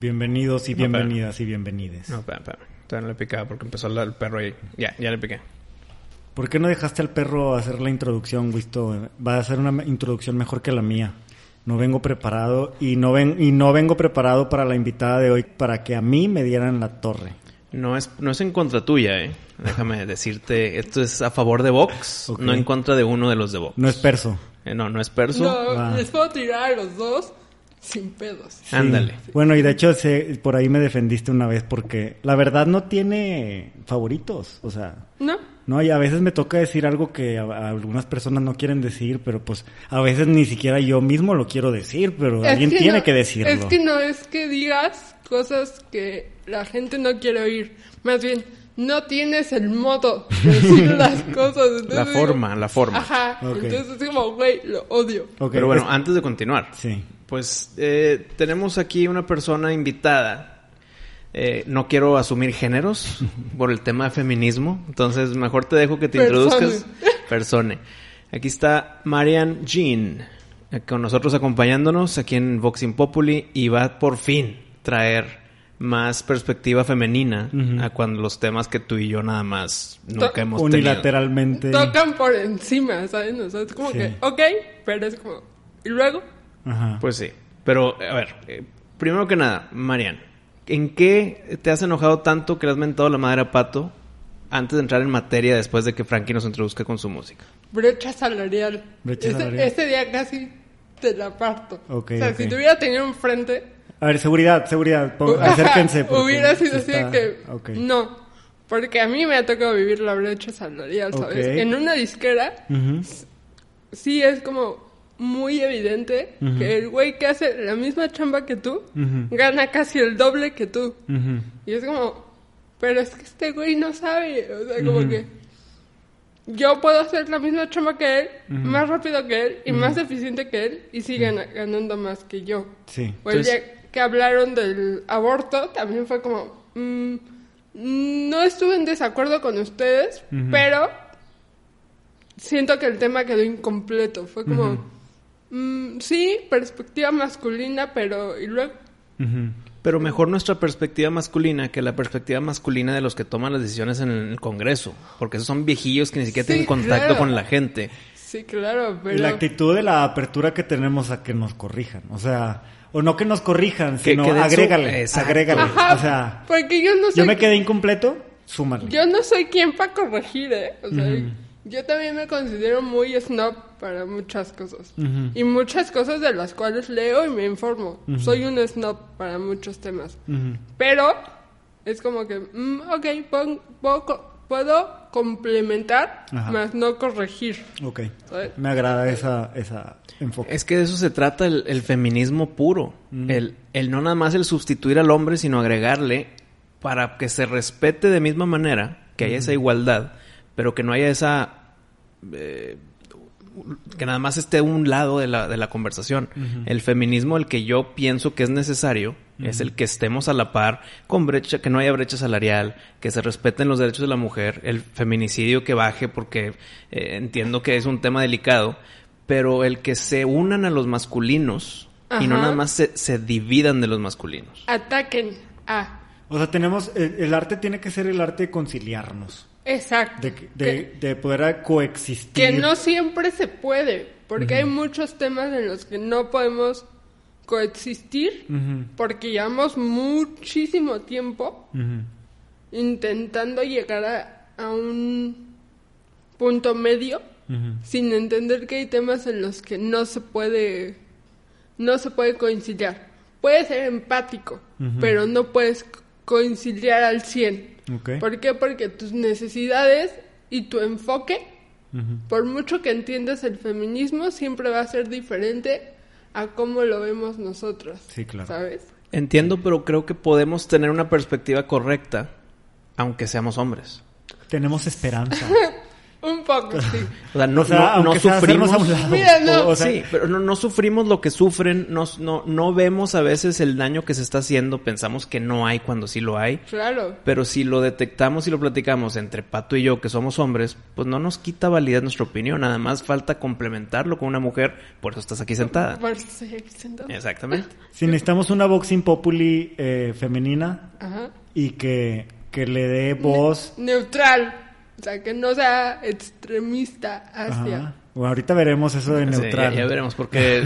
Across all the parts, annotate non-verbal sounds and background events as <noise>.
Bienvenidos y No, bienvenidas y bienvenides. No, espera, espera. Todavía no le picaba porque empezó el perro ahí. Ya, ya le piqué. ¿Por qué no dejaste al perro hacer la introducción, Wisto? Va a ser una introducción mejor que la mía. No vengo preparado y no ven y no vengo preparado para la invitada de hoy para que a mí me dieran la torre. No es, no es en contra tuya, ¿eh? Déjame decirte, esto es a favor de Vox, no en contra de uno de los de Vox. No es perso. Eh, no, no es perso. No, Ah. les puedo tirar a los dos sin pedos. Sí. Ándale. Bueno, y de hecho se- por ahí me defendiste una vez porque la verdad no tiene favoritos, o sea, ¿No? no, y a veces me toca decir algo que a, a algunas personas no quieren decir, pero pues a veces ni siquiera yo mismo lo quiero decir, pero Es alguien que tiene no- que decirlo. Es que no es que digas cosas que la gente no quiere oír. Más bien, no tienes el modo de decir <laughs> las cosas. Entonces La forma, la forma. Ajá. Entonces es como, güey, lo odio. Pero bueno, es- antes de continuar, sí. Pues eh, tenemos aquí una persona invitada. Eh, no quiero asumir géneros <laughs> por el tema de feminismo, entonces mejor te dejo que te Persone. introduzcas. Persone. Aquí está Marian Jean, eh, con nosotros acompañándonos aquí en Voxing Populi y va a por fin traer más perspectiva femenina a cuando los temas que tú y yo nada más nunca To- hemos tenido. Unilateralmente. Tocan por encima, ¿saben? O sea, es como Sí. que, ok, pero es como... Y luego, Ajá. Pues sí. Pero, a ver, eh, primero que nada, Marian, ¿en qué te has enojado tanto que le has mentado la madre a Pato antes de entrar en materia después de que Frankie nos introduzca con su música? brecha salarial. Brecha ese, salarial. ese día casi te la parto. O sea, si te hubiera tenido enfrente... A ver, seguridad, seguridad. <laughs> acérquense. Hubiera sido así está- de que no. Porque a mí me ha tocado vivir la brecha salarial, ¿sabes? En una disquera sí es como muy evidente que el güey que hace la misma chamba que tú gana casi el doble que tú. Y es como, pero es que este güey no sabe. O sea, como que yo puedo hacer la misma chamba que él, más rápido que él y más eficiente que él y sigue gana- ganando más que yo. Sí. O el Entonces- día que hablaron del aborto, también fue como, mm, no estuve en desacuerdo con ustedes, pero siento que el tema quedó incompleto. Fue como, mm, sí, perspectiva masculina, pero ¿y luego? Pero mejor nuestra perspectiva masculina que la perspectiva masculina de los que toman las decisiones en el Congreso. Porque esos son viejillos que ni siquiera Sí, tienen contacto claro. con la gente. Sí, claro, Y pero... la actitud de la apertura que tenemos a que nos corrijan. O sea, o no que nos corrijan, Que- sino que agrégale. Exacto. Agrégale. Ajá, O sea, porque yo no soy... yo me quedé incompleto, súmale. Yo no soy quien para corregir, ¿eh? O sea. Yo también me considero muy snob para muchas cosas. Y muchas cosas de las cuales leo y me informo. Soy un snob para muchos temas. Pero es como que, mm, ok, pon- puedo, puedo complementar, Ajá. más no corregir. Ok. ¿sabes? Me agrada esa, esa enfoque. Es que de eso se trata el, el feminismo puro. El, el no nada más el sustituir al hombre, sino agregarle para que se respete de misma manera, que haya esa igualdad, pero que no haya esa... eh, que nada más esté un lado de la, de la conversación. El feminismo, el que yo pienso que es necesario, es el que estemos a la par con brecha, que no haya brecha salarial, que se respeten los derechos de la mujer, el feminicidio que baje, porque eh, entiendo que es un tema delicado, pero el que se unan a los masculinos y no nada más se, se dividan de los masculinos. Ataquen a... O sea, tenemos, el, el arte tiene que ser el arte de conciliarnos. Exacto. De, Que- de, de poder coexistir. Que no siempre se puede, porque hay muchos temas en los que no podemos coexistir, porque llevamos muchísimo tiempo intentando llegar a, a un punto medio, sin entender que hay temas en los que no se puede, no se puede conciliar. Puedes ser empático, pero no puedes co- conciliar al 100. Ok. ¿Por qué? Porque tus necesidades y tu enfoque por mucho que entiendas el feminismo, siempre va a ser diferente a cómo lo vemos nosotros. Sí, claro. ¿Sabes? Entiendo, pero creo que podemos tener una perspectiva correcta, aunque seamos hombres. Tenemos esperanza. <laughs> Un poco, <laughs> sí. O sea, no, O sea, no- sufrimos. a un lado. Mira, no. O- o sea, sí, pero no, no sufrimos lo que sufren, no, no, no vemos a veces el daño que se está haciendo, pensamos que no hay cuando sí lo hay. Claro. Pero si lo detectamos y lo platicamos entre Pato y yo, que somos hombres, pues no nos quita validez nuestra opinión. Nada más falta complementarlo con una mujer. Por eso estás aquí sentada. Por eso estoy aquí sentado. Exactamente. <laughs> Si necesitamos una boxing populi eh, femenina Ajá. y que, que le dé voz. Neutral. O sea, que no sea extremista hacia. Ajá. Bueno, ahorita veremos eso de Sí, neutral. ya, ya veremos, porque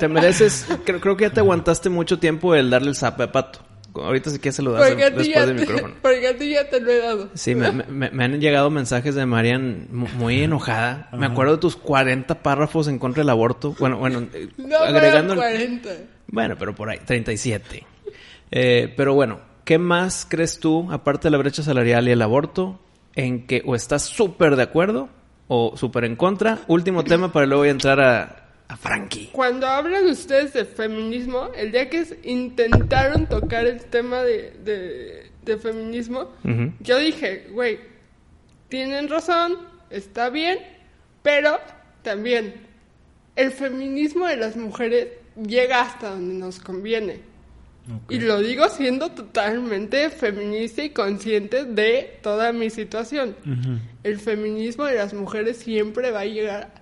te mereces, creo, creo que ya te aguantaste mucho tiempo el darle el zap a Pato. Ahorita sí que se lo das Porque después ya del te, micrófono. porque a ti ya te lo he dado. Sí, me, me- me han llegado mensajes de Marian mu- muy enojada. Me Ajá. acuerdo de tus 40 párrafos en contra del aborto. Bueno, bueno, eh, <laughs> No, agregando... pero el- 40. Bueno, pero por ahí, 37. Eh, pero bueno, ¿qué más crees tú, aparte de la brecha salarial y el aborto, en que o estás súper de acuerdo o súper en contra? Último tema para luego ya entrar a, a Frankie. Cuando hablan ustedes de feminismo, el día que intentaron tocar el tema de, de, de feminismo, Ujú. yo dije, güey, tienen razón, está bien, pero también el feminismo de las mujeres llega hasta donde nos conviene. Y lo digo siendo totalmente feminista y consciente de toda mi situación. El feminismo de las mujeres siempre va a llegar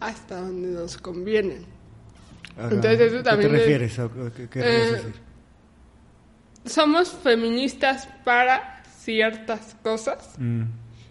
hasta donde nos conviene. Entonces, eso ¿A también ¿Qué te es- refieres? ¿A qué- qué Eh, decir? Somos feministas para ciertas cosas Mm.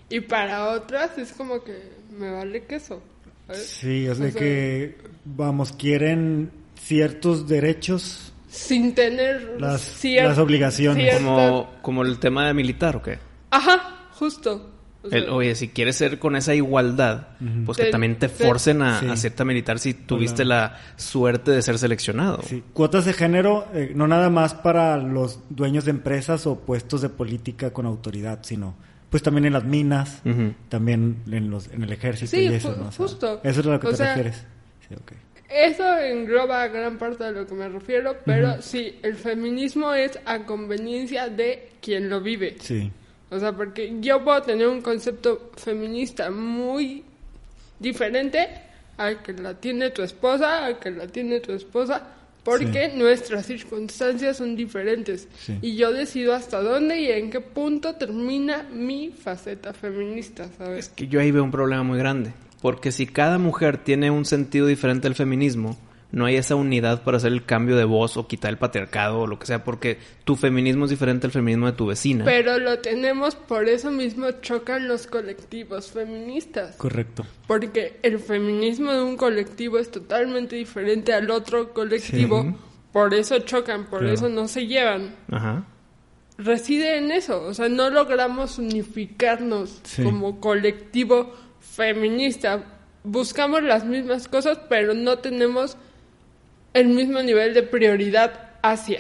y para otras es como que me vale queso. ¿sabes? Sí, O sea, que, vamos, quieren ciertos derechos. Sin tener Las- cier- las obligaciones. cierta- Como, como el tema de militar, ¿o qué? Ajá, justo. O sea, El- oye, si quieres ser con esa igualdad, pues que Te- también te te- forcen a, Sí. a cierta militar si tuviste la suerte de ser seleccionado. Sí, cuotas de género, eh, no nada más para los dueños de empresas o puestos de política con autoridad, sino pues también en las minas, también en los en el ejército Sí, y eso, ¿no? O sea, justo. Eso es a lo que O te sea, refieres. Sí, ok. Eso engloba gran parte de lo que me refiero, pero sí, el feminismo es a conveniencia de quien lo vive. Sí. O sea, porque yo puedo tener un concepto feminista muy diferente al que la tiene tu esposa, al que la tiene tu esposa, porque nuestras circunstancias son diferentes. Sí. Y yo decido hasta dónde y en qué punto termina mi faceta feminista, Es ¿sabes? que yo ahí veo un problema muy grande. Porque si cada mujer tiene un sentido diferente al feminismo, no hay esa unidad para hacer el cambio de voz o quitar el patriarcado o lo que sea, porque tu feminismo es diferente al feminismo de tu vecina. Pero lo tenemos, por eso mismo chocan los colectivos feministas. Correcto. Porque el feminismo de un colectivo es totalmente diferente al otro colectivo. Sí. Por eso chocan, por Claro. eso no se llevan. Ajá. Reside en eso. O sea, no logramos unificarnos Sí. como colectivo feminista. Buscamos las mismas cosas, pero no tenemos el mismo nivel de prioridad hacia.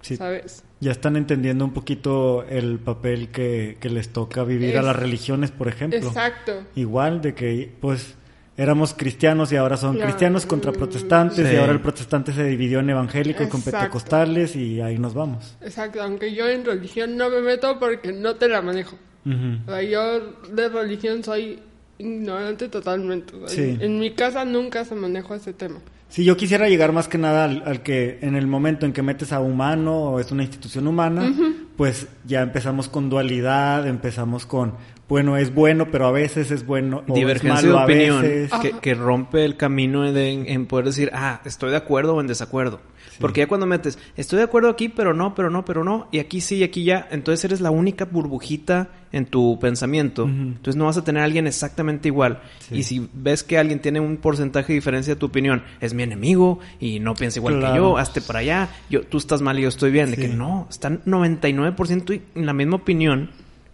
Sí. ¿Sabes? Ya están entendiendo un poquito el papel que, que les toca vivir a las religiones, por ejemplo. Exacto. Igual de que, pues, éramos cristianos y ahora son cristianos contra protestantes Sí. y ahora el protestante se dividió en evangélicos con pentecostales y ahí nos vamos. Exacto. Aunque yo en religión no me meto porque no te la manejo. Ujú. O sea, yo de religión soy ignorante totalmente. O sea, Sí. En mi casa nunca se manejó ese tema. Sí, yo quisiera llegar más que nada al, al que en el momento en que metes a humano o es una institución humana, pues ya empezamos con dualidad, empezamos con, bueno, es bueno, pero a veces es bueno o es Divergencia malo de a opinión veces. que, que rompe el camino de- en, en poder decir, ah, estoy de acuerdo o en desacuerdo. Porque ya cuando metes, estoy de acuerdo aquí, pero no, pero no, pero no, y aquí sí, y aquí ya, entonces eres la única burbujita en tu pensamiento. Entonces no vas a tener a alguien exactamente igual. Sí. Y si ves que alguien tiene un porcentaje de diferencia de tu opinión, es mi enemigo y no piensa igual que yo, hazte para allá, yo, tú estás mal y yo estoy bien. De que no, están 99% y- en la misma opinión.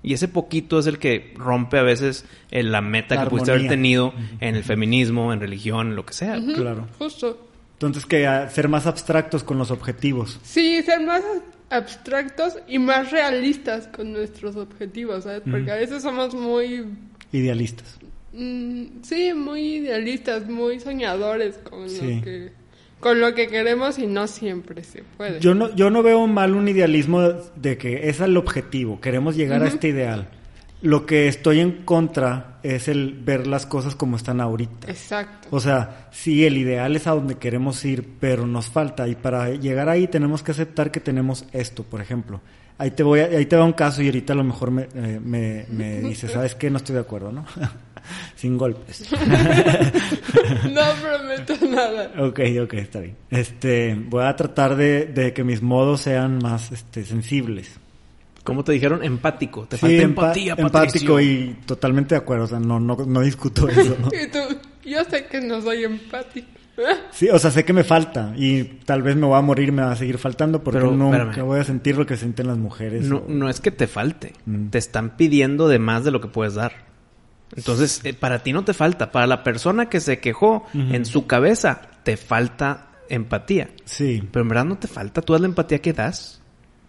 Y ese poquito es el que rompe a veces eh, la meta La que pudiste haber tenido en el feminismo, en religión, en lo que sea. Claro. Justo. Entonces que a- ser más abstractos con los objetivos. Sí, ser más abstractos y más realistas con nuestros objetivos, ¿sabes? Porque a veces somos muy, Idealistas. mm, sí, muy idealistas, muy soñadores con Sí. lo que con lo que queremos y no siempre se puede. Yo no, yo no veo mal un idealismo de que es el objetivo, queremos llegar a este ideal. Lo que estoy en contra es el ver las cosas como están ahorita. Exacto. O sea, sí, el ideal es a donde queremos ir, pero nos falta. Y para llegar ahí tenemos que aceptar que tenemos esto, por ejemplo. Ahí te voy a- ahí te va un caso y ahorita a lo mejor me, eh, me, me <laughs> dices, ¿sabes qué? No estoy de acuerdo, ¿no? <laughs> <laughs> Sin golpes. <laughs> no <laughs> prometo nada. ok, ok, está bien. Este, voy a tratar de, de que mis modos sean más este, sensibles. ¿Cómo te dijeron? Empático. Te Sí, falta empa- empatía, empático Patricio. y totalmente de acuerdo. O sea, no, no, no discuto eso. ¿no? Y tú, yo sé que no soy empático. Sí, o sea, sé que me falta y tal vez me voy a morir, me va a seguir faltando porque Pero, nunca espérame. voy a sentir lo que sienten las mujeres. No, o- no es que te falte. Mm. Te están pidiendo de más de lo que puedes dar. Entonces, eh, para ti no te falta. Para la persona que se quejó, en su cabeza, te falta empatía. Sí, Pero en verdad no te falta. Tú das la empatía que das.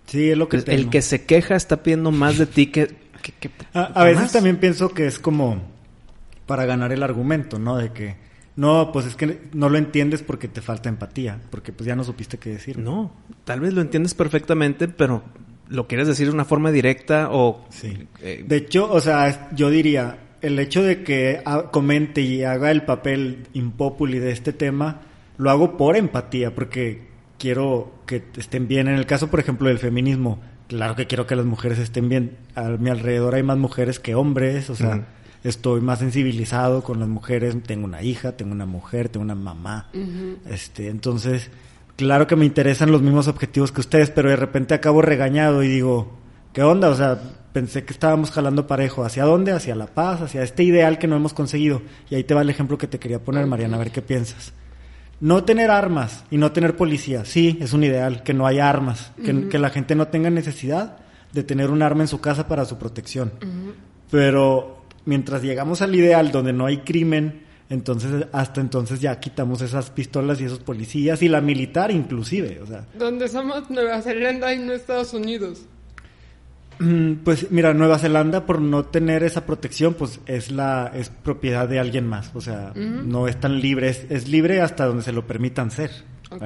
sí, es lo que El, tengo. que se queja está pidiendo más de ti que... que- que- <laughs> A, a veces más. también pienso que es como para ganar el argumento, ¿no? De que, no, pues es que no lo entiendes porque te falta empatía, porque pues ya no supiste qué decir. No, tal vez lo entiendes perfectamente, pero lo quieres decir de una forma directa o... Sí. eh, De hecho, o sea, yo diría, el hecho de que comente y haga el papel impopuli de este tema, lo hago por empatía, porque quiero que estén bien. En el caso, por ejemplo, del feminismo, claro que quiero que las mujeres estén bien. A mi alrededor hay más mujeres que hombres, o sea, estoy más sensibilizado con las mujeres. Tengo una hija, tengo una mujer, tengo una mamá. Este, entonces, claro que me interesan los mismos objetivos que ustedes, pero de repente acabo regañado y digo, ¿qué onda? O sea, pensé que estábamos jalando parejo. ¿Hacia dónde? Hacia la paz, hacia este ideal que no hemos conseguido. Y ahí te va el ejemplo que te quería poner, Mariana, a ver qué piensas. No tener armas y no tener policía, sí, es un ideal, que no haya armas, que, que la gente no tenga necesidad de tener un arma en su casa para su protección. Pero mientras llegamos al ideal donde no hay crimen, entonces hasta entonces ya quitamos esas pistolas y esos policías y la militar inclusive, o sea, Donde somos Nueva Zelanda y no Estados Unidos. Mm, Pues mira, Nueva Zelanda por no tener esa protección, pues es la es propiedad de alguien más, o sea, no es tan libre, es, es libre hasta donde se lo permitan ser.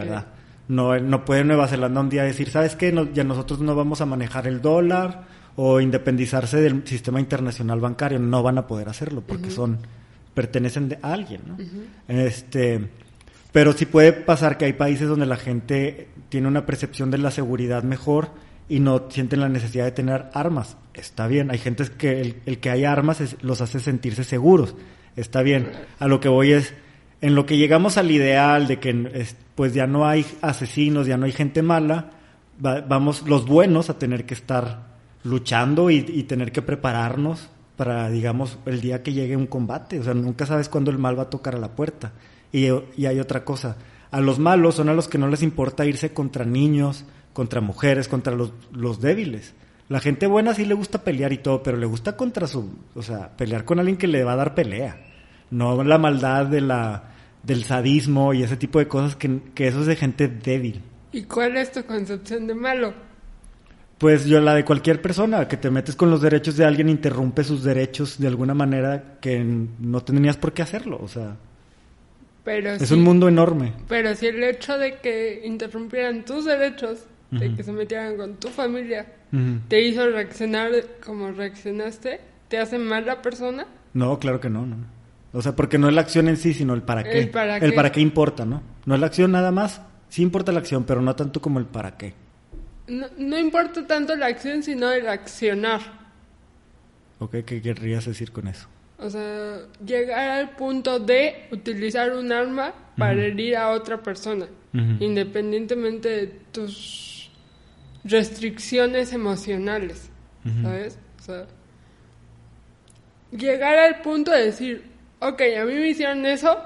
¿verdad? No, no puede Nueva Zelanda un día decir, ¿sabes qué? No- ya nosotros no vamos a manejar el dólar o independizarse del sistema internacional bancario, no van a poder hacerlo porque son pertenecen de- a alguien, ¿no? Este, pero sí puede pasar que hay países donde la gente tiene una percepción de la seguridad mejor y no sienten la necesidad de tener armas. Está bien, hay gente que el, que hay armas los hace sentirse seguros. Está bien. A lo que voy es, en lo que llegamos al ideal de que es- pues ya no hay asesinos, ya no hay gente mala, va- vamos los buenos a tener que estar luchando y, y tener que prepararnos para, digamos, el día que llegue un combate. O sea, nunca sabes cuándo el mal va a tocar a la puerta. Y, y hay otra cosa. A los malos son a los que no les importa irse contra niños, contra mujeres, contra los, los débiles. La gente buena sí le gusta pelear y todo, pero le gusta contra su... O sea, pelear con alguien que le va a dar pelea. No la maldad de la, del sadismo y ese tipo de cosas que, que eso es de gente débil. ¿Y cuál es tu concepción de malo? Pues yo la de cualquier persona, que te metes con los derechos de alguien, interrumpe sus derechos de alguna manera que no tenías por qué hacerlo. O sea, Pero es sí- un mundo enorme. Pero si el hecho de que interrumpieran tus derechos, de que se metieran con tu familia, Ujú. te hizo reaccionar como reaccionaste, te hace mala persona. No, claro que no, no. O sea, porque no es la acción en sí, sino el para qué. El para El qué. para qué importa, ¿no? No es la acción nada más. Sí importa la acción, pero no tanto como el para qué. No, no importa tanto la acción, sino el accionar. ¿Ok? ¿Qué querrías decir con eso? O sea, llegar al punto de utilizar un arma para herir a otra persona, Ujú. independientemente de tus restricciones emocionales, ¿sabes? O sea, llegar al punto de decir, ok, a mí me hicieron eso,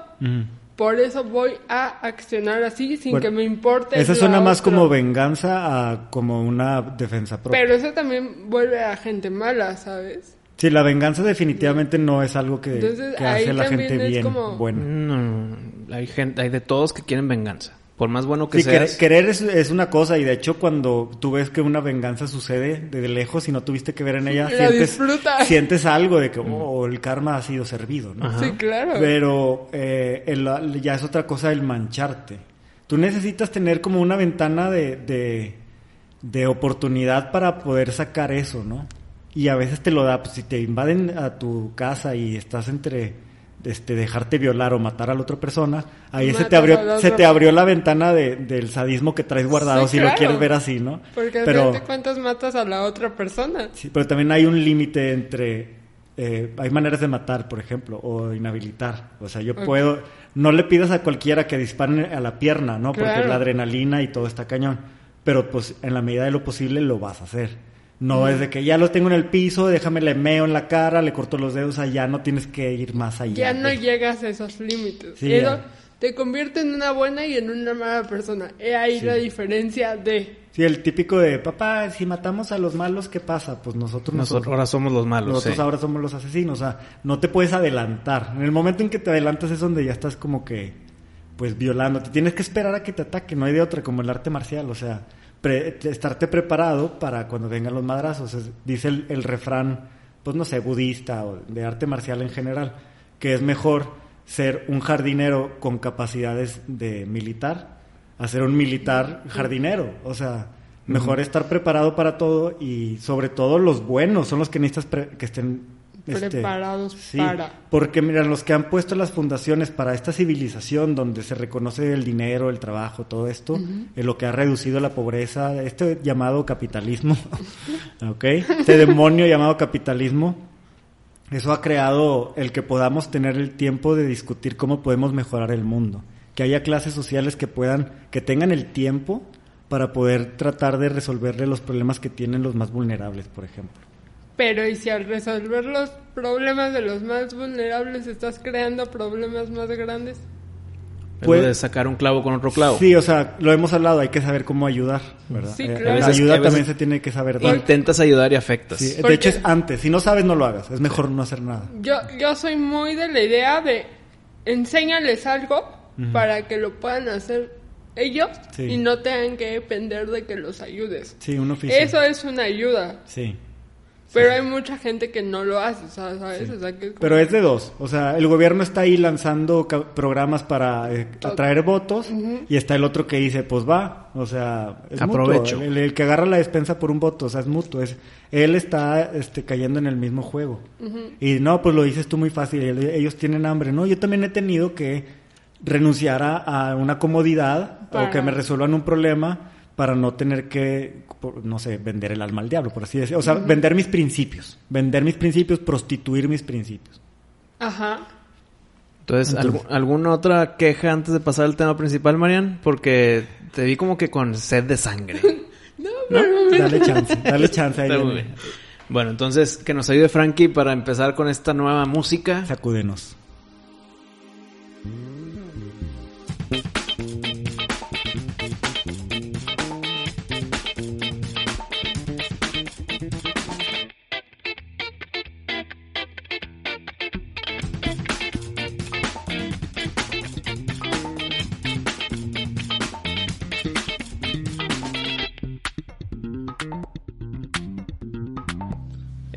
por eso voy a accionar así sin Bueno, que me importe. Esa la suena más como venganza a como una defensa propia. Pero eso también vuelve a gente mala, ¿sabes? Sí, la venganza definitivamente no es algo que, Entonces, que ahí hace la también gente bien, como- buena. No, no, no. hay gente, hay de todos que quieren venganza. Por más bueno que Sí, querer, seas. querer es, es una cosa y de hecho cuando tú ves que una venganza sucede desde lejos y no tuviste que ver en ella, La sientes, algo de que oh, el karma ha sido servido, ¿no? Ajá. Sí, claro. Pero eh, el- ya es otra cosa el mancharte. Tú necesitas tener como una ventana de, de, de oportunidad para poder sacar eso, ¿no? Y a veces te lo da, pues si te invaden a tu casa y estás entre este, dejarte violar o matar a la otra persona, ahí se te abrió, se te abrió la ventana de, del sadismo que traes guardado, Sí, si lo quieres ver así, ¿no? Porque Pero, de cuántas matas a la otra persona. sí, pero también hay un límite entre, eh, hay maneras de matar, por ejemplo, o inhabilitar. O sea, yo puedo, no le pidas a cualquiera que dispare a la pierna, ¿no? Porque la adrenalina y todo está cañón. Pero pues en la medida de lo posible lo vas a hacer. No es de que ya lo tengo en el piso, déjame le meo en la cara, le corto los dedos, allá no tienes que ir más allá. Ya no de- llegas a esos límites. Sí, Eso ya. te convierte en una buena y en una mala persona. He ahí Sí. la diferencia de... Sí, el típico de, papá, si matamos a los malos, ¿qué pasa? Pues nosotros, Nosotros ahora somos los malos. nosotros sí. ahora somos los asesinos. O sea, no te puedes adelantar. En el momento en que te adelantas es donde ya estás como que, pues, violando. Te tienes que esperar a que te ataque, no hay de otra, como el arte marcial. O sea, pre- te- estarte preparado para cuando vengan los madrazos. Es- dice el, el refrán, pues, no sé, budista o de arte marcial en general, que es mejor ser un jardinero con capacidades de militar a ser un militar jardinero. O sea, mejor estar preparado para todo y sobre todo los buenos son los que necesitas pre- que estén este, Preparados sí, para. Porque mira, los que han puesto las fundaciones para esta civilización donde se reconoce el dinero, el trabajo, todo esto, es lo que ha reducido la pobreza, este llamado capitalismo, <laughs> ¿ok? Este demonio llamado capitalismo, eso ha creado el que podamos tener el tiempo de discutir cómo podemos mejorar el mundo. Que haya clases sociales que puedan, que tengan el tiempo para poder tratar de resolverle los problemas que tienen los más vulnerables, por ejemplo. Pero y si al resolver los problemas de los más vulnerables estás creando problemas más grandes. Es Puede- lo de sacar un clavo con otro clavo. Sí, o sea, lo hemos hablado, hay que saber cómo ayudar, ¿verdad? Sí, Eh, claro. La ayuda también se tiene que saber dar. Intentas ayudar y afectas. Sí, de hecho es antes, si no sabes no lo hagas, es mejor no hacer nada. Yo, yo soy muy de la idea de enséñales algo para que lo puedan hacer ellos Sí. y no tengan que depender de que los ayudes. Sí, un oficio. Eso es una ayuda. Sí. Pero hay mucha gente que no lo hace, o sea, ¿sabes? O sea, que es como- Pero es de dos. O sea, el gobierno está ahí lanzando programas para eh, atraer votos y está el otro que dice, pues va. O sea, es Aprovecho. mutuo. El, el que agarra la despensa por un voto, o sea, es mutuo. Es, él está este, cayendo en el mismo juego. Y no, pues lo dices tú muy fácil. el- Ellos tienen hambre. No, yo también he tenido que renunciar a, a una comodidad o que me resuelvan un problema para no tener que, por- no sé, vender el alma al diablo, por así decirlo. O sea, vender mis principios. Vender mis principios, prostituir mis principios. Ajá. Entonces, Entonces- ¿algu- ¿alguna otra queja antes de pasar al tema principal, Marian? Porque te vi como que con sed de sangre. <laughs> Dale chance, dale chance ahí. Está muy bien. Bueno, entonces que nos ayude Frankie para empezar con esta nueva música. Sacúdenos.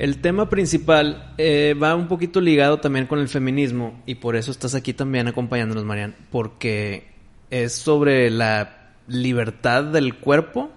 El tema principal eh, va un poquito ligado también con el feminismo y por eso estás aquí también acompañándonos, Marian, porque es sobre la libertad del cuerpo,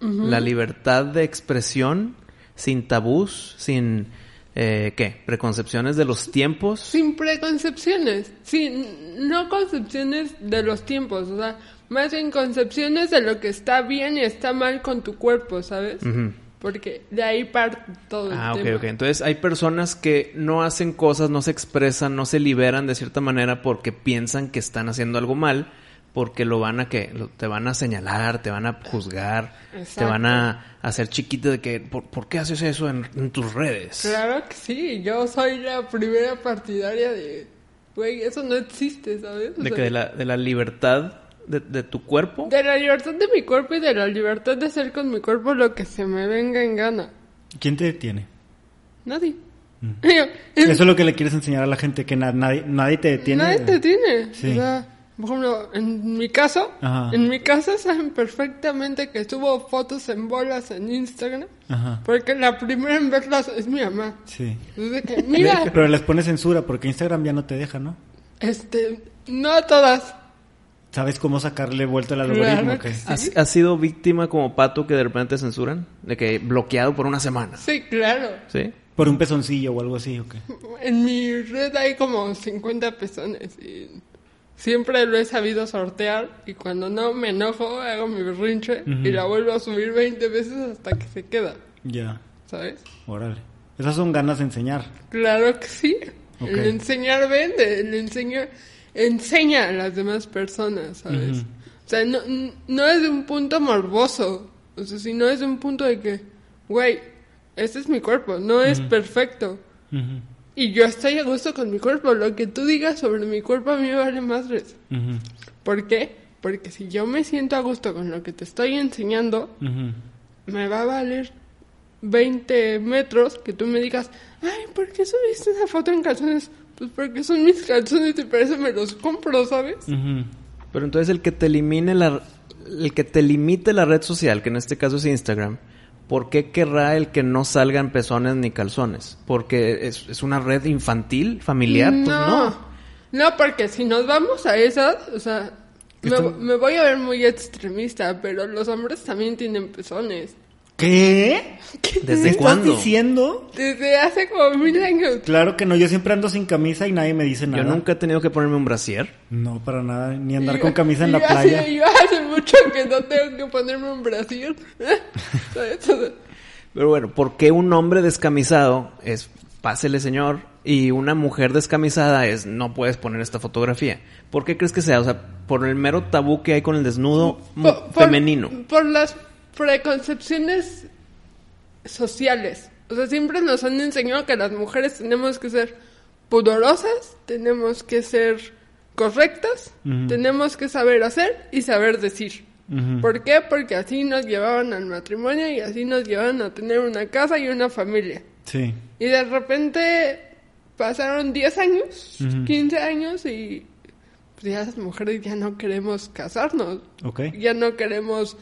la libertad de expresión, sin tabús, sin, eh, ¿qué? Preconcepciones de los tiempos. Sin preconcepciones. Sin, no concepciones de los tiempos, o sea, más bien concepciones de lo que está bien y está mal con tu cuerpo, ¿sabes? Ujú. Porque de ahí parte todo el Ah, ok, tema. ok. Entonces hay personas que no hacen cosas, no se expresan, no se liberan de cierta manera porque piensan que están haciendo algo mal, porque lo van a que lo- te van a señalar, te van a juzgar, te van a hacer chiquito de que ¿por, por qué haces eso en, en tus redes? Claro que sí, yo soy la primera partidaria de, güey, eso no existe, ¿sabes? O De sea, que de la, de la libertad de, de tu cuerpo. de la libertad de mi cuerpo y de la libertad de hacer con mi cuerpo lo que se me venga en gana. ¿Quién te detiene? Nadie. <laughs> Eso es lo que le quieres enseñar a la gente, que na- nadie, nadie te detiene. Nadie te tiene. Sí. O sea, por ejemplo, en mi caso, Ajá. en mi casa saben perfectamente que subo fotos en bolas en Instagram, Ajá, porque la primera en verlas es mi mamá. sí. Desde que, mira, Pero les pones censura porque Instagram ya no te deja, ¿no? este, no a todas. ¿Sabes cómo sacarle vuelta al algoritmo? Que sí. ¿Has, has sido víctima como pato que de repente te censuran? De que bloqueado por una semana. Sí, claro. ¿Sí? Por un pezoncillo o algo así, ¿o qué? En mi red hay como 50 pezones y siempre lo he sabido sortear y cuando no me enojo hago mi berrinche y la vuelvo a subir 20 veces hasta que se queda, Ya, ¿sabes? órale. Esas son ganas de enseñar. Claro que sí. Ok. El enseñar vende, el enseñar enseña a las demás personas, ¿sabes? Ujú. O sea, no, no es de un punto morboso, o sea, sino es de un punto de que, güey, este es mi cuerpo, no es perfecto. Y yo estoy a gusto con mi cuerpo. Lo que tú digas sobre mi cuerpo a mí me vale ujú, ¿Por qué? Porque si yo me siento a gusto con lo que te estoy enseñando, me va a valer 20 metros que tú me digas, ay, ¿por qué subiste esa foto en calzones? Pues porque son mis calzones y por eso me los compro, ¿sabes? Pero entonces el que te elimine la... El que te limite la red social, que en este caso es Instagram, ¿por qué querrá el que no salgan pezones ni calzones? ¿Porque es, es una red infantil, familiar? Pues no. No, porque si nos vamos a esas, o sea, me voy a ver muy extremista, pero los hombres también tienen pezones. ¿Qué? ¿Qué ¿Desde estás cuándo? diciendo? Desde hace como mil años. Claro que no, yo siempre ando sin camisa y nadie me dice nada. Yo nunca he tenido que ponerme un brasier. No, para nada, ni andar con camisa en la yo playa. Hace, yo hace mucho que no tengo que ponerme un sea, <laughs> Pero bueno, ¿por qué un hombre descamisado es pásele señor y una mujer descamisada es no puedes poner esta fotografía? ¿Por qué crees que sea? O sea, por el mero tabú que hay con el desnudo mu- por- por- femenino. Por las preconcepciones sociales. O sea, siempre nos han enseñado que las mujeres tenemos que ser pudorosas, tenemos que ser correctas, tenemos que saber hacer y saber decir. ¿Por qué? Porque así nos llevaban al matrimonio y así nos llevaban a tener una casa y una familia. Sí. Y de repente pasaron 10 años, Ujú. 15 años y pues ya las mujeres ya no queremos casarnos. Ok. Ya no queremos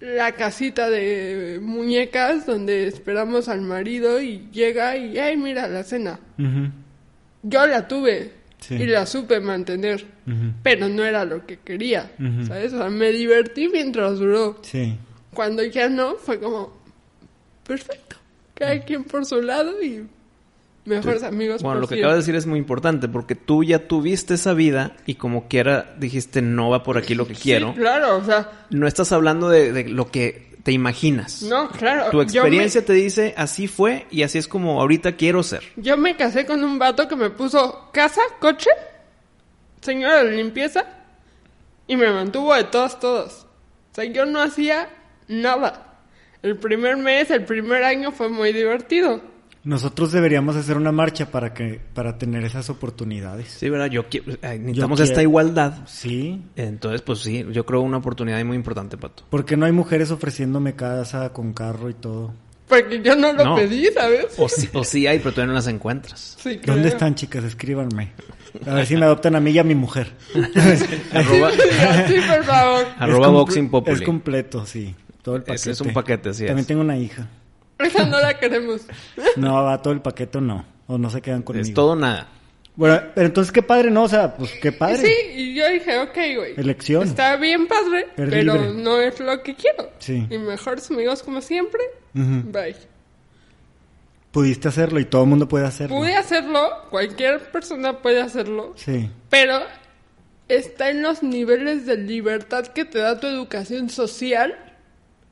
la casita de muñecas donde esperamos al marido y llega y, ay, mira la cena. Yo la tuve Sí. y la supe mantener, pero no era lo que quería. ¿sabes? O sea, me divertí mientras duró. Sí. Cuando ya no, fue como, perfecto, cada quien por su lado y mejores amigos Bueno, por lo que acabas de decir es muy importante porque tú ya tuviste esa vida y como quiera dijiste no va por aquí lo que quiero. Claro, o sea, No estás hablando de, de lo que te imaginas. no, claro. Tu experiencia me- te dice así fue y así es como ahorita quiero ser. Yo me casé con un vato que me puso casa, coche, señora de limpieza y me mantuvo de todos, todos. O sea, yo no hacía nada. El primer mes, el primer año fue muy divertido. Nosotros deberíamos hacer una marcha para que para tener esas oportunidades. Sí, ¿verdad? Yo quiero, ay, necesitamos Yo esta quiero. igualdad. Sí. Entonces, pues sí, yo creo una oportunidad muy importante, Pato. Porque no hay mujeres ofreciéndome casa con carro y todo. Porque yo no lo No. pedí, ¿sabes? O sí, o sí hay, pero todavía no las encuentras. Sí, creo. ¿Dónde están, chicas? Escríbanme. A ver si me adoptan a mí y a mi mujer. <laughs> Arroba, Sí, por favor. <laughs> arroba Boxing Populi. Es completo, sí. Todo el paquete. es un paquete, así También es. tengo una hija. Esa no la queremos. No, va todo el paquete o no. O no se quedan conmigo. Es todo nada. Bueno, pero entonces qué padre, ¿no? O sea, pues qué padre. Sí, y yo dije, ok, güey. Elección. Está bien padre, pero libre. no es lo que quiero. Sí. Y mejores amigos como siempre. Ujú. Bye. Pudiste hacerlo y todo el mundo puede hacerlo. Pude hacerlo, cualquier persona puede hacerlo, Sí. pero está en los niveles de libertad que te da tu educación social,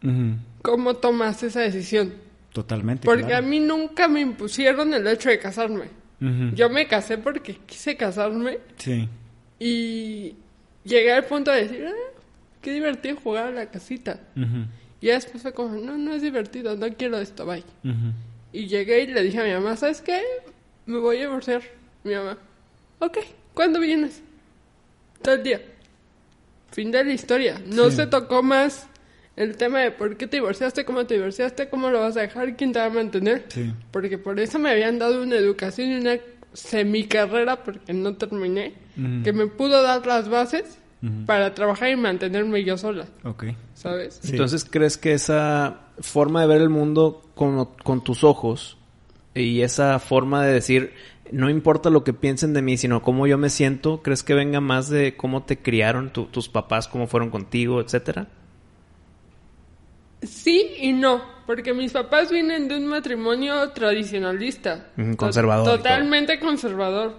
Ujú. cómo tomas esa decisión. Totalmente. Porque claro. a mí nunca me impusieron el hecho de casarme. Yo me casé porque quise casarme Sí. y llegué al punto de decir, ah, qué divertido jugar a la casita. Y después fue como, no, no es divertido, no quiero esto, bye. Y llegué y le dije a mi mamá, ¿sabes qué? Me voy a divorciar. Mi mamá, ok, ¿cuándo vienes? Todo el día. Fin de la historia. No Sí. se tocó más el tema de por qué te divorciaste, cómo te divorciaste, cómo lo vas a dejar, quién te va a mantener. Sí. Porque por eso me habían dado una educación y una semicarrera, porque no terminé, que me pudo dar las bases para trabajar y mantenerme yo sola, Ok. ¿sabes? Sí. Entonces, ¿crees que esa forma de ver el mundo con, con tus ojos y esa forma de decir, no importa lo que piensen de mí, sino cómo yo me siento, ¿crees que venga más de cómo te criaron tu- tus papás, cómo fueron contigo, etcétera? Sí y no, porque mis papás vienen de un matrimonio tradicionalista. Conservador. Totalmente conservador.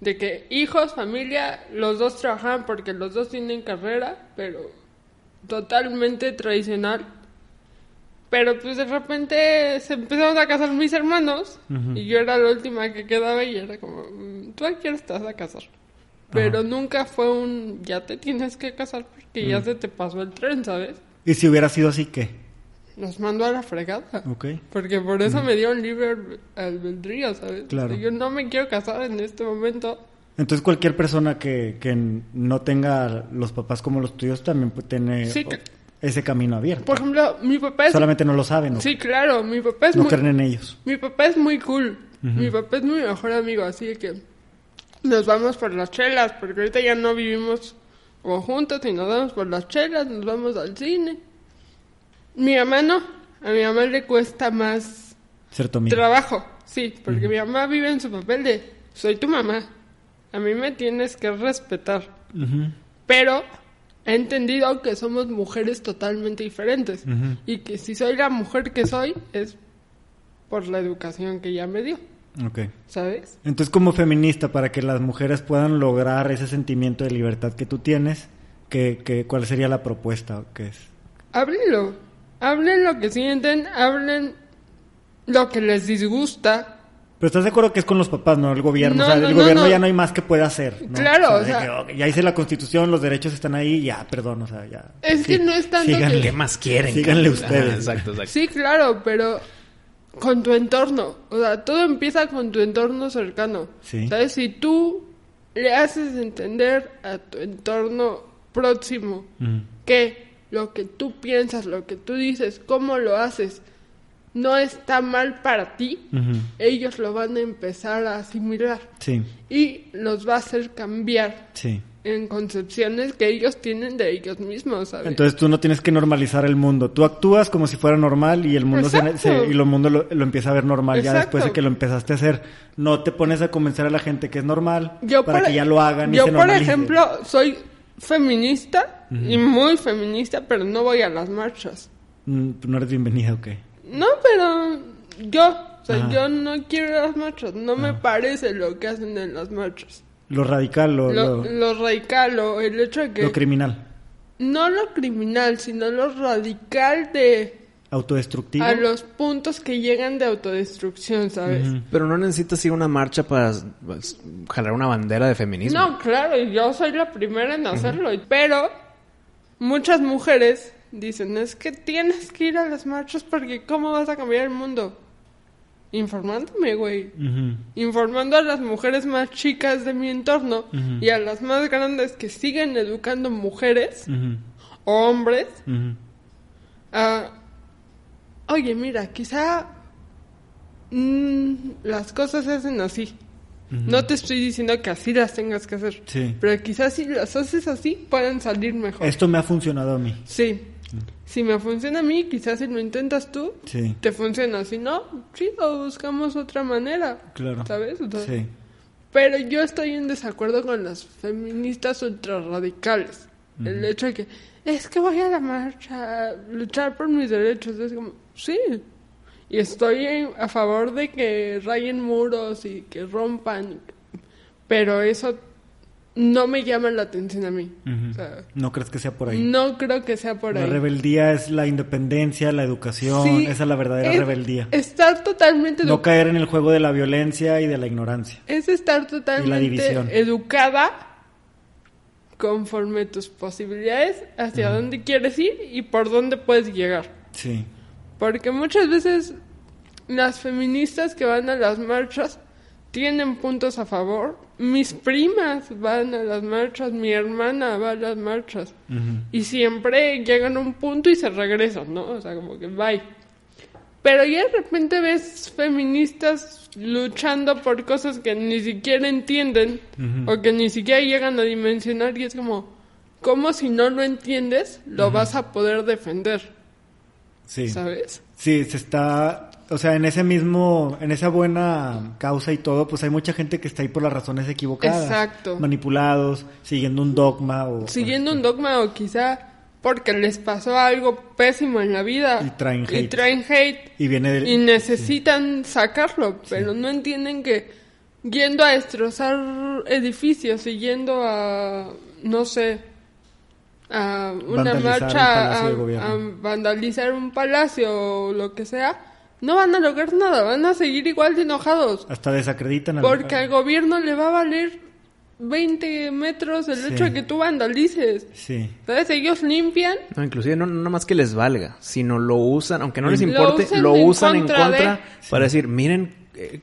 De que hijos, familia, los dos trabajan porque los dos tienen carrera, pero totalmente tradicional. Pero pues de repente se empezaron a casar mis hermanos y yo era la última que quedaba y era como, "Mm, tú a quién estás a casar. Pero nunca fue un, ya te tienes que casar porque ya se te pasó el tren, ¿sabes? Y si hubiera sido así, ¿qué? Nos mandó a la fregada. Ok. Porque por eso me dio un libre albedrío, ¿sabes? Claro. Yo no me quiero casar en este momento. Entonces cualquier persona que, que no tenga los papás como los tuyos también puede tener Sí, que- ese camino abierto. Por ejemplo, mi papá es... Solamente no lo saben, ¿no? Sí, claro, mi papá es no muy... creen en ellos. Mi papá es muy cool. Mi papá es mi mejor amigo, así que nos vamos por las chelas, porque ahorita ya no vivimos como juntos y nos vamos por las chelas, nos vamos al cine. Mi mamá no, a mi mamá le cuesta más amigo. trabajo, sí, porque mi mamá vive en su papel de soy tu mamá, a mí me tienes que respetar. Pero he entendido que somos mujeres totalmente diferentes y que si soy la mujer que soy es por la educación que ella me dio, Ok. ¿sabes? Entonces, como feminista, para que las mujeres puedan lograr ese sentimiento de libertad que tú tienes, ¿qué, qué, cuál sería la propuesta? ¿Qué es? Háblenlo, hablen lo que sienten, hablen lo que les disgusta. Pero estás de acuerdo que es con los papás, no el gobierno. No, o sea, no, el no, gobierno no. ya no hay más que pueda hacer. ¿no? Claro, o de sea- que, ok, ya hice la constitución, los derechos están ahí, ya, perdón, o sea, ya. Es que no es tanto síganle. que- ¿Qué más quieren? Síganle ustedes. Ajá, exacto, exacto. Sí, claro, pero con tu entorno. O sea, todo empieza con tu entorno cercano. Sí. ¿Sabes? Si tú le haces entender a tu entorno próximo Mm. que lo que tú piensas, lo que tú dices, cómo lo haces, no está mal para ti, ellos lo van a empezar a asimilar Sí, y los va a hacer cambiar sí. En concepciones que ellos tienen de ellos mismos, ¿sabes? Entonces tú no tienes que normalizar el mundo. Tú actúas como si fuera normal y el mundo se, Exacto. se- y el mundo lo, lo empieza a ver normal ya después de que lo empezaste a hacer. No te pones a convencer a la gente que es normal yo para por, que ya lo hagan y yo se por ejemplo soy feminista y muy feminista pero no voy a las marchas Mm, no eres bienvenida, ok. no pero yo o sea Ajá. yo no quiero las marchas no me parece lo que hacen en las marchas Lo radical, lo, lo, lo, lo radical o el hecho de que lo criminal, no lo criminal sino lo radical de autodestructivo. a los puntos que llegan de autodestrucción sabes. Pero no necesitas ir a una marcha para pues, jalar una bandera de feminismo. No, claro, yo soy la primera en hacerlo, pero muchas mujeres dicen, es que tienes que ir a las marchas porque ¿cómo vas a cambiar el mundo? Informándome, güey. Informando a las mujeres más chicas de mi entorno y a las más grandes que siguen educando mujeres o hombres a, oye, mira, quizá mm, las cosas se hacen así. No te estoy diciendo que así las tengas que hacer. Sí. Pero quizás si las haces así, pueden salir mejor. Esto me ha funcionado a mí. Sí. Si me funciona a mí, quizás si lo intentas tú, Sí. te funciona. Si no, sí, lo buscamos otra manera. Claro. ¿Sabes? O sea, Sí. Pero yo estoy en desacuerdo con las feministas ultrarradicales. El hecho de que, es que voy a la marcha a luchar por mis derechos. Es como, sí. Y estoy en- a favor de que rayen muros y que rompan. Pero eso no me llama la atención a mí. Ujú. O sea, ¿No crees que sea por ahí? no creo que sea por La ahí. rebeldía es la independencia, la educación, Sí, esa es la verdadera es rebeldía. Estar totalmente No caer en el juego de la violencia y de la ignorancia. es estar totalmente división. educada conforme tus posibilidades hacia dónde quieres ir y por dónde puedes llegar. Sí. Porque muchas veces las feministas que van a las marchas tienen puntos a favor. Mis primas van a las marchas, mi hermana va a las marchas. Y siempre llegan a un punto y se regresan, ¿no? O sea, como que bye. Pero ya de repente ves feministas luchando por cosas que ni siquiera entienden o que ni siquiera llegan a dimensionar y es como, ¿cómo si no lo entiendes lo vas a poder defender? Sí. ¿Sabes? Sí, se está o sea, en ese mismo, en esa buena causa y todo, pues hay mucha gente que está ahí por las razones equivocadas. Exacto. Manipulados, siguiendo un dogma o... Siguiendo un dogma o quizá porque les pasó algo pésimo en la vida. Y traen hate. Y traen hate. Y viene del- Y necesitan sacarlo, pero no entienden que yendo a destrozar edificios y yendo a, no sé, a una Vandalizar un marcha, palacio a, a vandalizar un palacio o lo que sea, no van a lograr nada, van a seguir igual de enojados. Hasta desacreditan al... Porque al gobierno le va a valer 20 metros el Sí. hecho de que tú vandalices. Sí. ¿Sabes? Ellos limpian No, inclusive no, no más que les valga, sino lo usan, aunque no les Lo importe, usan lo en usan en contra contra de- para decir, miren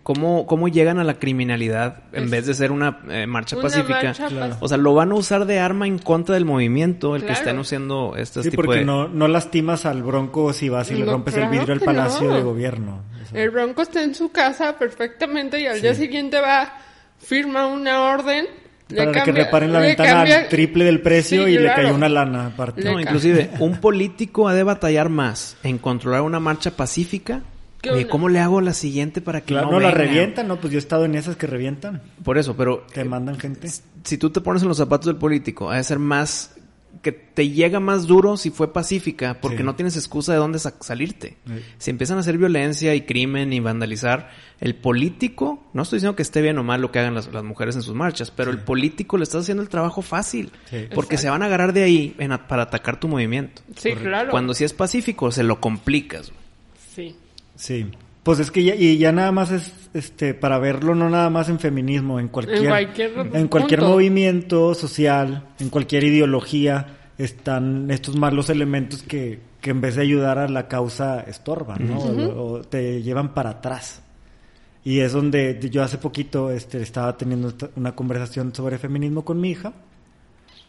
cómo, cómo llegan a la criminalidad en Es- vez de ser una eh, marcha una pacífica. marcha Claro. O sea, lo van a usar de arma en contra del movimiento, el que estén haciendo este Sí, tipo porque de... no, no lastimas al bronco si vas y le rompes el vidrio al palacio no. de gobierno. El Bronco está en su casa perfectamente y al día siguiente va, firma una orden. para que reparen la ventana cambia- al triple del precio Sí, y le cayó una lana aparte. No, inclusive, un político ha de batallar más en controlar una marcha pacífica. ¿Cómo le hago la siguiente para que Claro, no no, la revientan, ¿no? Pues yo he estado en esas que revientan, Por eso, pero que mandan gente. si tú te pones en los zapatos del político, ha de ser más que te llega más duro si fue pacífica, porque Sí. no tienes excusa de dónde sa- salirte. Sí. Si empiezan a hacer violencia y crimen y vandalizar, el político, no estoy diciendo que esté bien o mal lo que hagan las, las mujeres en sus marchas, pero el político le está haciendo el trabajo fácil, Sí. porque se van a agarrar de ahí en a- para atacar tu movimiento. Sí, claro. Cuando si es pacífico, se lo complicas. Sí. Sí. Pues es que ya, y ya nada más es, este, para verlo, no nada más en feminismo, en cualquier, En cualquier en cualquier punto. movimiento social, en cualquier ideología, están estos malos elementos que, que en vez de ayudar a la causa estorban, ¿no? o, o te llevan para atrás. Y es donde yo hace poquito este, estaba teniendo una conversación sobre feminismo con mi hija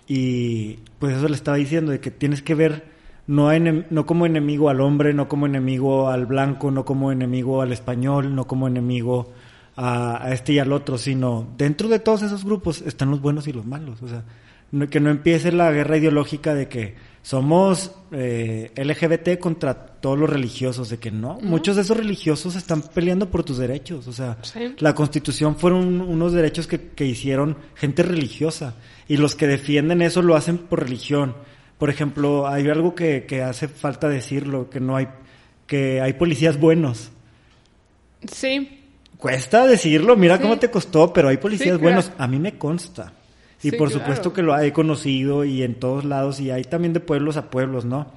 y pues eso le estaba diciendo de que tienes que ver no, no como enemigo al hombre, no como enemigo al blanco, no como enemigo al español, no como enemigo a, a este y al otro, sino dentro de todos esos grupos están los buenos y los malos. O sea, no- que no empiece la guerra ideológica de que somos eh, LGBT contra todos los religiosos, de que no, muchos de esos religiosos están peleando por tus derechos. O sea, Sí. la constitución fueron unos derechos que, que hicieron gente religiosa y los que defienden eso lo hacen por religión. Por ejemplo, hay algo que, que hace falta decirlo, que no hay, que hay policías buenos. Sí. Cuesta decirlo, mira Sí. cómo te costó, pero hay policías Sí, claro. buenos. A mí me consta. Y Sí, por claro. supuesto que lo he conocido y en todos lados y hay también de pueblos a pueblos, ¿no?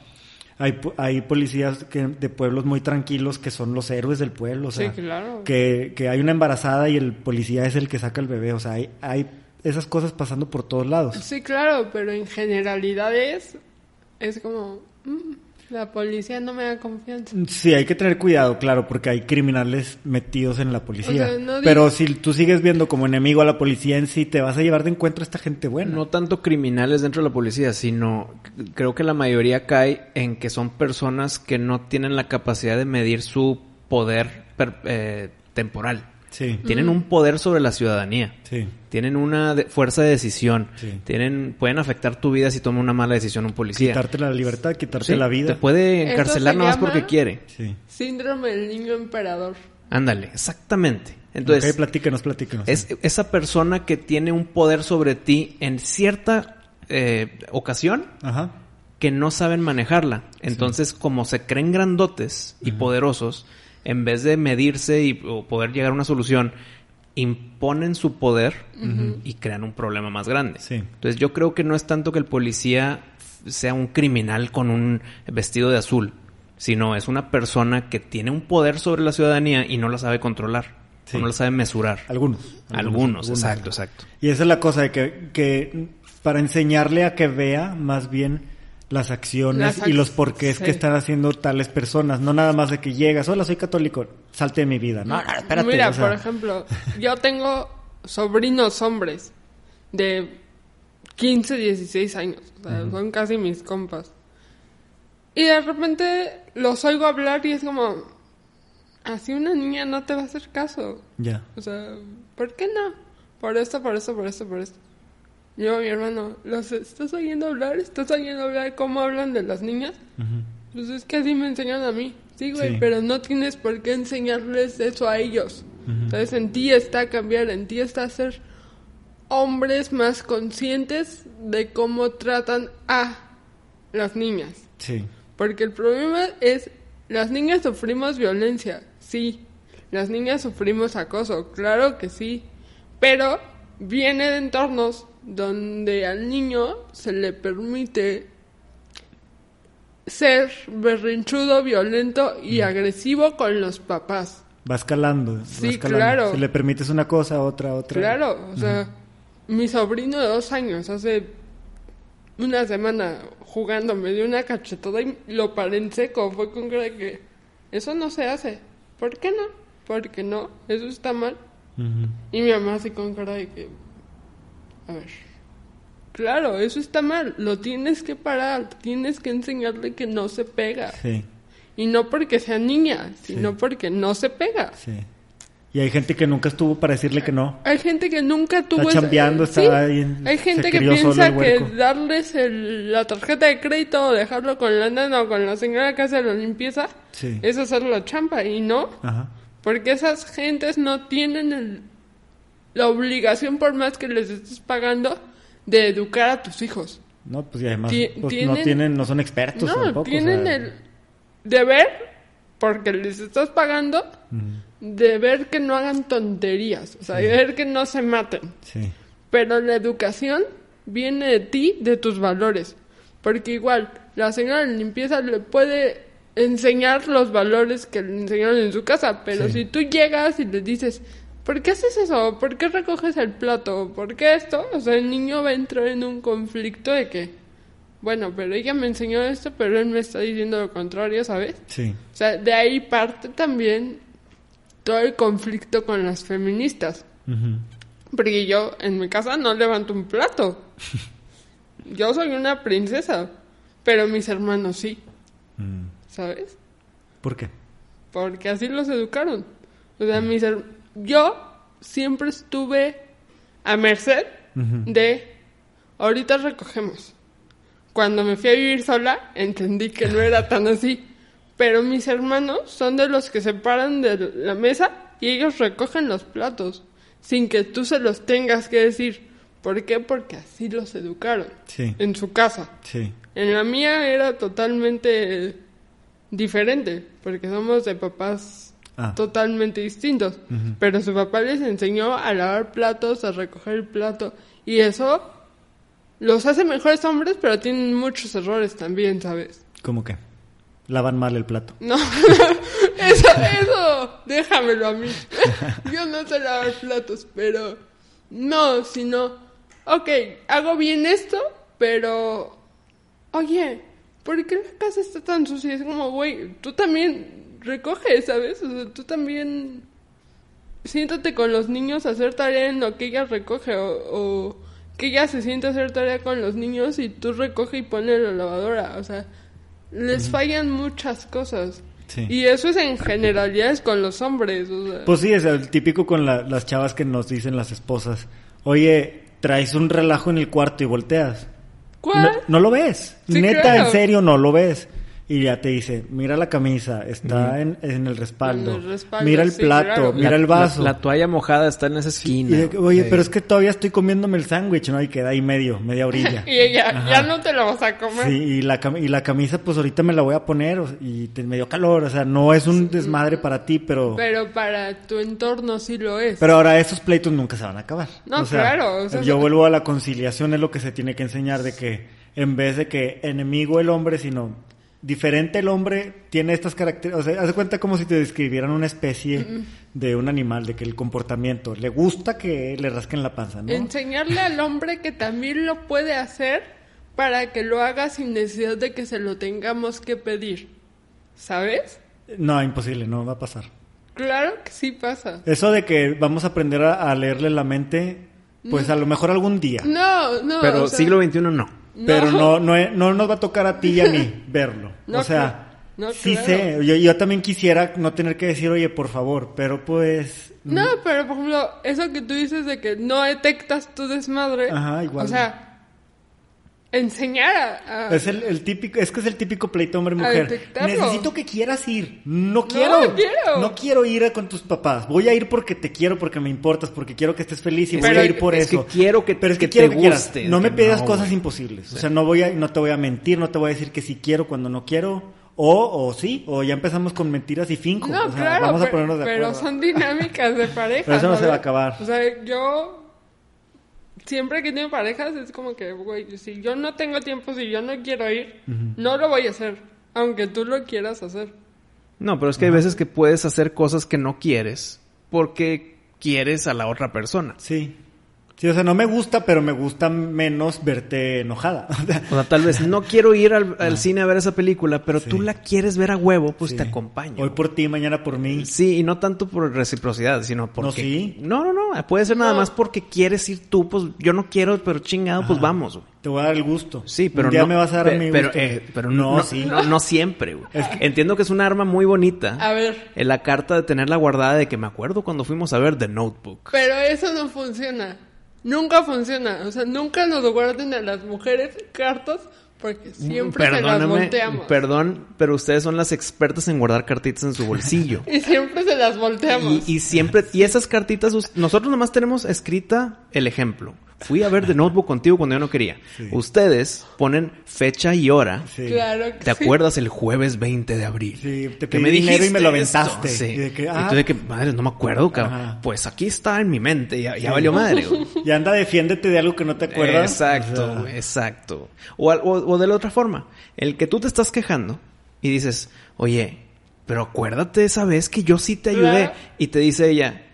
Hay, hay policías que, de pueblos muy tranquilos que son los héroes del pueblo, o Sí, sea, claro. que, que hay una embarazada y el policía es el que saca el bebé, o sea, hay, hay esas cosas pasando por todos lados. Sí, claro, pero en generalidades es como... mm, la policía no me da confianza. Sí, hay que tener cuidado, claro, porque hay criminales metidos en la policía. O sea, no di- Pero si tú sigues viendo como enemigo a la policía en sí, te vas a llevar de encuentro a esta gente buena. No tanto criminales dentro de la policía, sino creo que la mayoría cae en que son personas que no tienen la capacidad de medir su poder per- eh, temporal. Sí, Tienen un poder sobre la ciudadanía. sí. Tienen una de- fuerza de decisión. Sí. Tienen, pueden afectar tu vida si toma una mala decisión un policía. Quitarte la libertad, quitarte Sí, la vida. Te puede encarcelar nada más porque quiere. Sí. Síndrome del niño emperador. Ándale, exactamente. Entonces, ok, platícanos, platícanos. es esa persona que tiene un poder sobre ti en cierta eh, ocasión Ajá. que no saben manejarla. Entonces, como se creen grandotes y poderosos, en vez de medirse y o poder llegar a una solución, imponen su poder y crean un problema más grande. Sí. Entonces, yo creo que no es tanto que el policía sea un criminal con un vestido de azul, sino es una persona que tiene un poder sobre la ciudadanía y no la sabe controlar, Sí. o no la sabe mesurar. Algunos. Algunos, exacto, exacto. Y esa es la cosa de que, que para enseñarle a que vea más bien las acciones Las y los porqués sí. que están haciendo tales personas. No nada más de que llegas, hola, soy católico, salte de mi vida. No, no, espérate. Mira, o sea, por ejemplo, yo tengo sobrinos hombres de 15, 16 años. O sea, son casi mis compas. Y de repente los oigo hablar y es como, así una niña no te va a hacer caso. Ya. O sea, ¿por qué no? Por esto, por esto, por esto, por esto. Yo, mi hermano, ¿los estás oyendo hablar? ¿Estás oyendo hablar cómo hablan de las niñas? Pues es que así me enseñan a mí. Sí, güey, Sí. pero no tienes por qué enseñarles eso a ellos. Entonces en ti está cambiar, en ti está ser hombres más conscientes de cómo tratan a las niñas. Sí. Porque el problema es, las niñas sufrimos violencia, sí. Las niñas sufrimos acoso, claro que sí. Pero viene de entornos donde al niño se le permite ser berrinchudo, violento y agresivo con los papás. Va escalando. Sí, claro. Si le permites una cosa, otra, otra. Claro, o sea, mi sobrino de dos años hace una semana jugando me dio una cachetada y lo paré en seco. Fue con cara que eso no se hace. ¿Por qué no? Porque no, eso está mal. Y mi mamá así con cara de que, a ver, claro, eso está mal, lo tienes que parar, tienes que enseñarle que no se pega. Sí, Y no porque sea niña, sino Sí. porque no se pega. sí. Y hay gente que nunca estuvo para decirle que no. Hay gente que nunca tuvo... chambeando, está Sí, ahí en- Hay gente que piensa que darles el- la tarjeta de crédito o dejarlo con la nana o con la señora que hace la limpieza Sí. es hacer la champa y no. Ajá. Porque esas gentes no tienen el- la obligación, por más que les estés pagando, de educar a tus hijos. No, pues y además Ti- pues, no tienen- no son expertos no, tampoco. o tienen sea, el deber, porque les estás pagando, de ver que no hagan tonterías, o sea, de ver que no se maten. Sí, Pero la educación viene de ti, de tus valores. Porque igual, la señora de limpieza le puede enseñar los valores que le enseñaron en su casa, pero Sí. si tú llegas y le dices, ¿por qué haces eso? ¿Por qué recoges el plato? ¿Por qué esto? O sea, el niño va a entrar en un conflicto de que, bueno, pero ella me enseñó esto, pero él me está diciendo lo contrario, ¿sabes? sí. O sea, de ahí parte también todo el conflicto con las feministas. Porque yo en mi casa no levanto un plato. <laughs> Yo soy una princesa, pero mis hermanos sí, Mm. ¿sabes? ¿Por qué? Porque así los educaron. O sea, mis her- yo siempre estuve a merced de ahorita recogemos. Cuando me fui a vivir sola, entendí que no era tan así. Pero mis hermanos son de los que se paran de la mesa y ellos recogen los platos, sin que tú se los tengas que decir. ¿Por qué? Porque así los educaron, Sí, en su casa. sí. En la mía era totalmente diferente, porque somos de papás Ah. totalmente distintos. Pero su papá les enseñó a lavar platos, a recoger el plato, y eso los hace mejores hombres, pero tienen muchos errores también, ¿sabes? ¿Cómo que? Lavan mal el plato. No, <laughs> eso, eso, déjamelo a mí. <laughs> Yo no sé lavar platos, pero no, sino, ok, hago bien esto, pero, oye, ¿por qué la casa está tan sucia? Es como, güey, tú también recoges, ¿sabes? O sea, tú también siéntate con los niños a hacer tarea en lo que ella recoge o, o que ella se siente a hacer tarea con los niños y tú recoge y pone en la lavadora. O sea, les fallan muchas cosas. Sí. Y eso es en generalidades con los hombres. O sea, Pues sí, es el típico con la- las chavas que nos dicen las esposas. Oye, traes un relajo en el cuarto y volteas. ¿Cuál? No, no lo ves. Sí, Neta, claro. en serio, no lo ves. Y ya te dice, mira la camisa, está en, en el respaldo. En el respaldo, mira el sí, plato, claro. mira La- el vaso. La, la toalla mojada está en esa Y esquina. de que, Oye, pero es que todavía estoy comiéndome el sándwich, ¿no? Y queda ahí medio, media orilla. <laughs> y ella, Ajá. ya no te lo vas a comer. Sí, y la, y la camisa, pues ahorita me la voy a poner y te, me dio calor. O sea, no es un desmadre para ti, pero... Pero para tu entorno sí lo es. Pero ahora esos pleitos nunca se van a acabar. No, O sea, claro, o sea, yo vuelvo a la conciliación, es lo que se tiene que enseñar de que en vez de que enemigo el hombre, sino diferente el hombre tiene estas características. O sea, haz de cuenta como si te describieran una especie de un animal, de que el comportamiento le gusta que le rasquen la panza, ¿no? Enseñarle al hombre que también lo puede hacer para que lo haga sin necesidad de que se lo tengamos que pedir. ¿Sabes? No, imposible, no va a pasar. Claro que sí pasa. Eso de que vamos a aprender a, a leerle la mente, pues a lo mejor algún día. No, no. Pero o sea, siglo XXI no. Pero no, no, no nos va a tocar a ti y a mí <laughs> verlo. No, o sea, no, sí claro. sé. Yo, yo también quisiera no tener que decir, oye, por favor, pero pues... No, pero por ejemplo, eso que tú dices de que no detectas tu desmadre. Ajá, igual. O sea, enseñar a... a- Es el, el típico, es que es el típico pleito A hombre-mujer. detectarlo. Necesito que quieras ir. No quiero. quiero. No quiero ir a con tus papás. Voy a ir porque te quiero, porque me importas, porque quiero que estés feliz y voy Pero a ir por es eso. que quiero que- Pero es que, que quiero te que quieras. guste. No me pidas no, cosas imposibles. O sea, no voy a, no te voy a mentir, no te voy a decir que sí quiero cuando no quiero. O, o sí, o ya empezamos con mentiras y finco. No, o sea, claro, vamos a pero, ponernos de pero acuerdo. son dinámicas de pareja. <laughs> Pero eso no se va a acabar. O sea, yo siempre que tengo parejas es como que, güey, si yo no tengo tiempo, si yo no quiero ir, no lo voy a hacer, aunque tú lo quieras hacer. No, pero es que hay veces que puedes hacer cosas que no quieres porque quieres a la otra persona. Sí. Sí, o sea, no me gusta, pero me gusta menos verte enojada. <laughs> O sea, tal vez no quiero ir al, al cine a ver esa película, pero tú la quieres ver a huevo, pues sí. te acompaño. Hoy por ti, mañana por mí. Sí, y no tanto por reciprocidad, sino porque... sí. No, no, no. Puede ser nada No. más porque quieres ir tú, pues yo no quiero, pero chingado, pues vamos, güey. Te voy a dar el gusto. Sí, pero Un día no... me vas a dar pe- mi pero, gusto. eh, pero no, no, sí. no, no siempre, güey. Es que- Entiendo que es un arma muy bonita. A ver, En la carta de tenerla guardada de que me acuerdo cuando fuimos a ver The Notebook. pero eso no funciona. Nunca funciona. O sea, nunca nos guarden a las mujeres cartas porque siempre se las volteamos. perdón, pero ustedes son las expertas en guardar cartitas en su bolsillo. <laughs> Y siempre se las volteamos. Y, y siempre, y esas cartitas, nosotros nomás tenemos escrita el ejemplo. Fui a ver The Notebook contigo cuando yo no quería. Ustedes ponen fecha y hora. Sí. Claro que ¿Te sí. acuerdas el jueves 20 de abril? Sí, te Que pedí dinero y me lo esto? aventaste. Sí. Y de que, Y ah. tú de que, madre, no me acuerdo, cabrón. Ajá. Pues aquí está en mi mente, ya, ya valió madre. güey. <laughs> Y anda, defiéndete de algo que no te acuerdas. Exacto, O sea, güey, exacto. O, al- o- o de la otra forma, el que tú te estás quejando y dices, oye, pero acuérdate esa vez que yo sí te ayudé. Y te dice ella,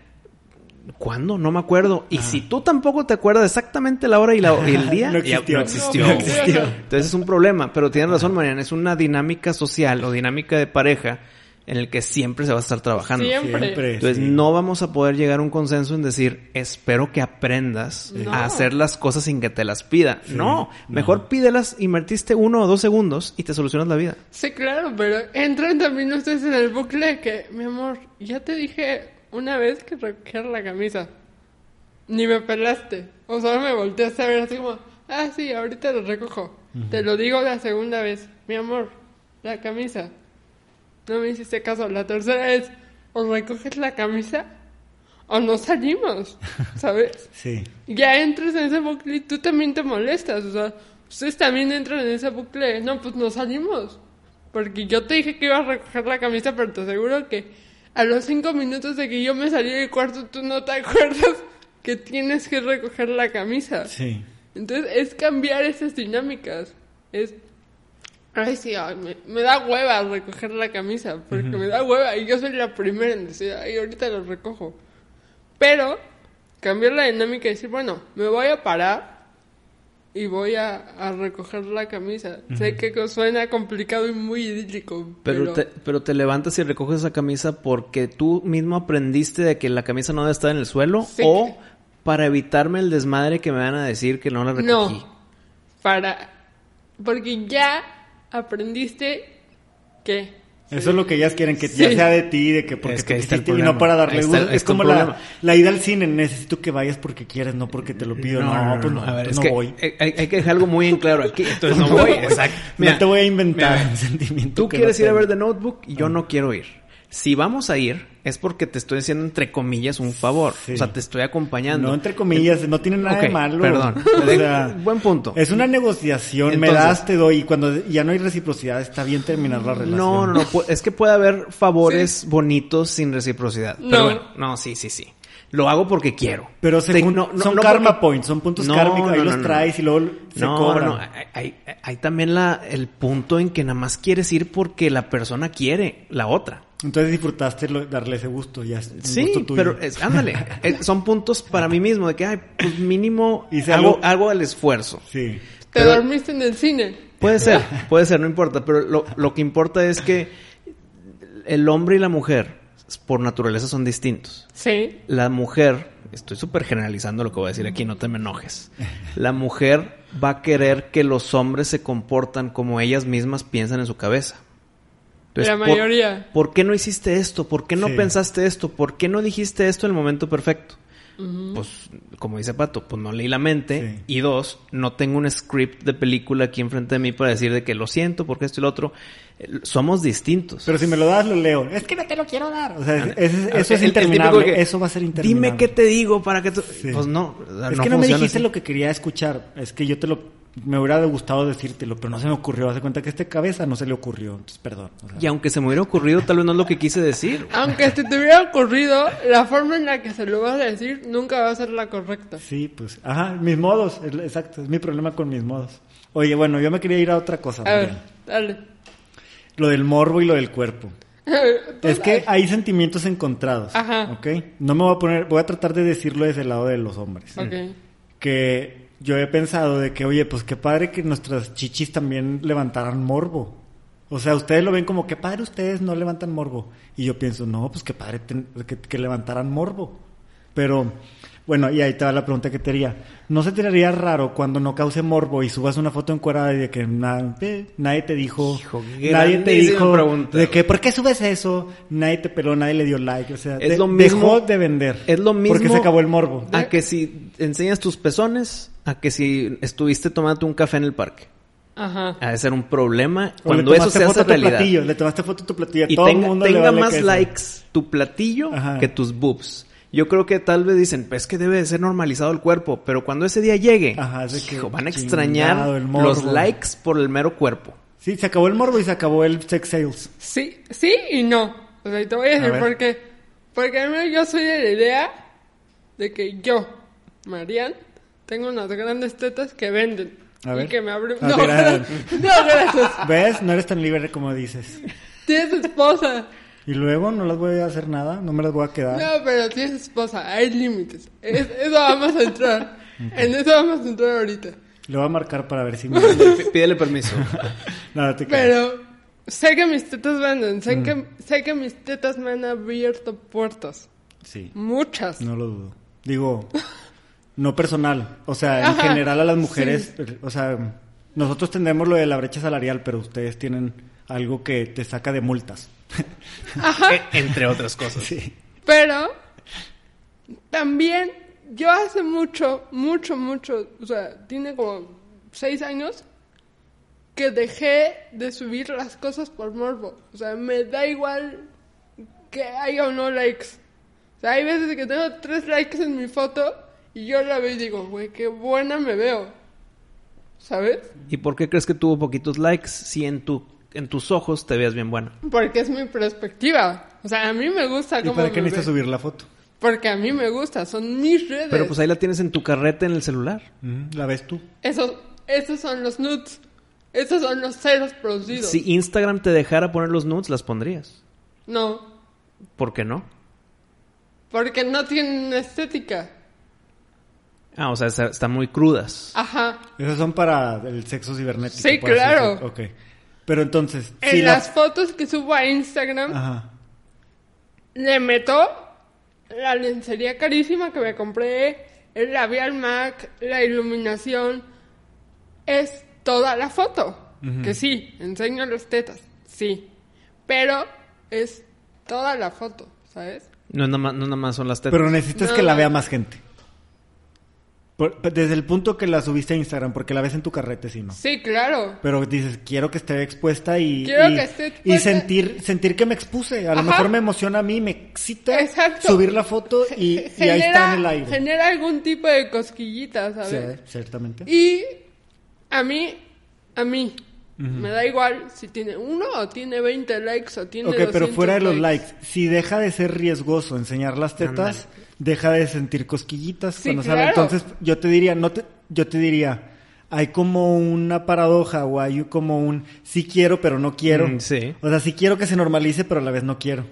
¿cuándo? No me acuerdo. Y si tú tampoco te acuerdas exactamente la hora y, la- <laughs> y el día, No existió. no existió. No existió. Entonces es un problema, pero tienes razón, Mariana, es una dinámica social o dinámica de pareja en el que siempre se va a estar trabajando. Siempre. Siempre. Entonces sí. no vamos a poder llegar a un consenso en decir, espero que aprendas No. a hacer las cosas sin que te las pida. no, mejor pídelas, invertiste uno o dos segundos y te solucionas la vida. Sí, claro, pero entran también ustedes en el bucle de que, mi amor, ya te dije una vez que recoger la camisa. Ni me pelaste. O solo me volteaste a ver así como, ah, sí, ahorita lo recojo. Te lo digo la segunda vez, mi amor, la camisa. No me hiciste caso. La tercera es, o recoges la camisa o no salimos, <laughs> ¿sabes? Sí. ya entras en ese bucle y tú también te molestas. O sea, ustedes también entran en ese bucle. No, pues nos salimos. Porque yo te dije que iba a recoger la camisa, pero te aseguro que a los cinco minutos de que yo me salí del cuarto, tú no te acuerdas <laughs> que tienes que recoger la camisa. Sí. Entonces es cambiar esas dinámicas. Es. Ay, sí, ay, me, me da hueva recoger la camisa, porque me da hueva y yo soy la primera en decir, ay, ahorita lo recojo. Pero cambiar la dinámica y decir, bueno, me voy a parar y voy a, a recoger la camisa. Sé que suena complicado y muy idílico, Pero, pero, te, pero te levantas y recoges esa camisa porque tú mismo aprendiste de que la camisa no debe estar en el suelo Sí. o para evitarme el desmadre que me van a decir que no la recogí. no, para... Porque ya aprendiste que... Eso es lo que ellas quieren, que Sí. ya sea de ti, de que porque Es que te el y no para darle gusto. Es el como la, la ida al cine, necesito que vayas porque quieres, no porque te lo pido. No, pues no, A ver, pues es no que voy. Hay, hay que dejar algo muy en claro aquí. Entonces <laughs> no voy. Exacto. no te voy a inventar mira, un sentimiento. Tú que quieres no ir a ver. The Notebook y yo no quiero ir. Si vamos a ir, es porque te estoy haciendo entre comillas un favor. Sí. O sea, te estoy acompañando. No, entre comillas, no tiene nada de malo. perdón. <laughs> O sea, <laughs> Buen punto. Es una negociación, me das, te doy, y cuando ya no hay reciprocidad, está bien terminar la relación. No, no, no. Es que puede haber favores bonitos sin reciprocidad. Pero No. bueno, no, sí, sí, sí. Lo hago porque quiero. Pero se Te- jun- no, no, son no karma porque- points, son puntos No, kármicos, ahí no, los no, no. traes y luego se no, cobran. no, hay, hay- hay también la, el punto en que nada más quieres ir porque la persona quiere la otra. Entonces disfrutaste lo- darle ese gusto, ya es un Sí, gusto tuyo. pero es- ándale, <laughs> son puntos para mí mismo de que, ay, pues mínimo Hice hago, algo- hago el esfuerzo. Sí. Te Pero- dormiste en el cine. Puede <laughs> ser, puede ser, no importa, pero lo, lo que importa es que el hombre y la mujer por naturaleza son distintos. Sí. La mujer, estoy súper generalizando lo que voy a decir aquí, no te me enojes. La mujer va a querer que los hombres se comportan como ellas mismas piensan en su cabeza. La por- mayoría. ¿Por, qué no hiciste esto? ¿Por qué no Sí. pensaste esto? ¿Por qué no dijiste esto en el momento perfecto? pues, como dice Pato, pues no leí la mente. Sí. Y dos, no tengo un script de película aquí enfrente de mí para decir de que lo siento porque esto y lo otro. Somos distintos. Pero si me lo das, lo leo. Es que no te lo quiero dar. O sea, es- es- eso es el interminable. que, eso va a ser interminable. Dime qué te digo para que tú... Sí. Pues no. o sea, Es que no me dijiste así. lo que quería escuchar. Es que yo te lo... Me hubiera gustado decírtelo, pero no se me ocurrió. Hace cuenta que a este cabeza no se le ocurrió. Entonces, perdón. o sea. Y aunque se me hubiera ocurrido, tal vez no es lo que quise decir. <laughs> Aunque se te hubiera ocurrido, la forma en la que se lo vas a decir nunca va a ser la correcta. Sí, pues... Ajá, mis modos. Exacto, es mi problema con mis modos. Oye, bueno, yo me quería ir a otra cosa. A ver, dale. Lo del morbo y lo del cuerpo. Tú <laughs> Es que hay sentimientos encontrados. Ajá. ¿Ok? No me voy a poner... Voy a tratar de decirlo desde el lado de los hombres. Ok. que yo he pensado de que, oye, pues qué padre que nuestras chichis también levantaran morbo. O sea, ustedes lo ven como, qué padre ustedes no levantan morbo. Y yo pienso, no, pues qué padre que, que levantaran morbo. Pero, bueno, y ahí te va la pregunta que te haría. ¿No se te haría raro cuando no cause morbo y subas una foto encuerada y de que na- eh, nadie te dijo, Hijo, nadie te dijo pregunta, de que, ¿por qué subes eso? Nadie te peló, nadie le dio like. O sea, Es de- lo mismo- dejó de vender. Es lo mismo. Porque se acabó el morbo. A que si enseñas tus pezones, a que si estuviste tomando un café en el parque. Ajá. Ha de ser un problema O cuando le eso tomaste se foto hace a tu realidad. platillo, le tomaste foto a tu platillo. Y todo el tenga, mundo le tenga vale más likes tu platillo Ajá. que tus boobs. Yo creo que tal vez dicen, pues es que debe de ser normalizado el cuerpo, pero cuando ese día llegue, Ajá, que hijo, van a extrañar los likes por el mero cuerpo. Sí, se acabó el morbo y se acabó el sex sales. Sí, sí y no. O sea, y te voy a decir qué. Porque a mí yo soy de la idea de que yo, Marian, tengo unas grandes tetas que venden. A y ver. que me abren... A No, a no, gracias. ¿Ves? No eres tan libre como dices. Tienes esposa. Y luego no las voy a hacer nada, no me las voy a quedar. No, pero tienes esposa. Hay límites. Es- eso vamos a entrar. En eso vamos a entrar ahorita. Le voy a marcar para ver si me... Pídele <laughs> permiso. <laughs> Nada, te. Pero sé que mis tetas venden. Sé, Mm. que, sé que mis tetas me han abierto puertas. Sí, Muchas. no lo dudo. Digo, <laughs> no personal. O sea, en Ajá, general a las mujeres, o sea, nosotros tenemos lo de la brecha salarial, pero ustedes tienen algo que te saca de multas. <laughs> E- Entre otras cosas. Sí. Pero también yo hace mucho, mucho, mucho, o sea, tiene como seis años que dejé de subir las cosas por morbo. O sea, me da igual que haya o no likes. O sea, hay veces que tengo tres likes en mi foto y yo la veo y digo, güey, qué buena me veo. ¿Sabes? ¿Y por qué crees que tuvo poquitos likes si en tu en tus ojos te veas bien buena? Porque es mi perspectiva. O sea, a mí me gusta ¿Y cómo para qué me necesitas subir la foto? Porque a mí me gusta, son mis redes. Pero pues ahí la tienes en tu carrete en el celular. ¿La ves tú? Esos, esos son los nudes. Esos son los ceros producidos. Si Instagram te dejara poner los nudes, las pondrías. No, ¿Por qué no? porque no tienen estética. Ah, o sea, está- están muy crudas. Ajá. Esos son para el sexo cibernético. Sí, claro. decirlo. Ok. Pero entonces, En si la- las fotos que subo a Instagram, Ajá. le meto la lencería carísima que me compré, el labial MAC, la iluminación. Es toda la foto. Que sí, enseño las tetas. Sí. Pero es toda la foto, ¿sabes? No, nada más, no nada más son las tetas. Pero necesitas No, que la vea más gente. Por- desde el punto que la subiste a Instagram, porque la ves en tu carrete, sí, ¿no? Sí, claro. Pero dices, quiero que esté expuesta y, Quiero y, que esté y sentir, sentir que me expuse. A lo mejor me emociona a mí, me excita Exacto. subir la foto <laughs> y, y ahí está en el aire. genera algún tipo de cosquillita, ¿sabes? Sí, ciertamente. Y a mí, a mí, me da igual si tiene uno o tiene 20 likes o tiene Ok, pero 200 fuera de los likes, si deja de ser riesgoso enseñar las tetas, deja de sentir cosquillitas Sí, cuando sale. claro. Entonces, yo te diría, no te, yo te diría, hay como una paradoja o hay como un sí quiero pero no quiero. Mm, sí. O sea, sí quiero que se normalice pero a la vez no quiero.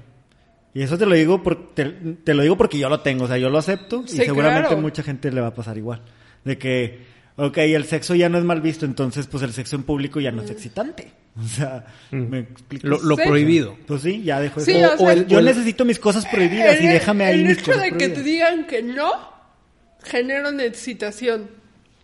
Y eso te lo digo por, te, te lo digo porque yo lo tengo, o sea, yo lo acepto y seguramente claro. mucha gente le va a pasar igual. De que, ok, el sexo ya no es mal visto, entonces pues el sexo en público ya no es excitante. <laughs> O sea, me explico. Lo, lo Sí. prohibido. Pues sí, ya dejo Sí, eso. o sea, yo o el- necesito mis cosas prohibidas y El- déjame ahí el mis hecho cosas de que te digan que no genera una excitación.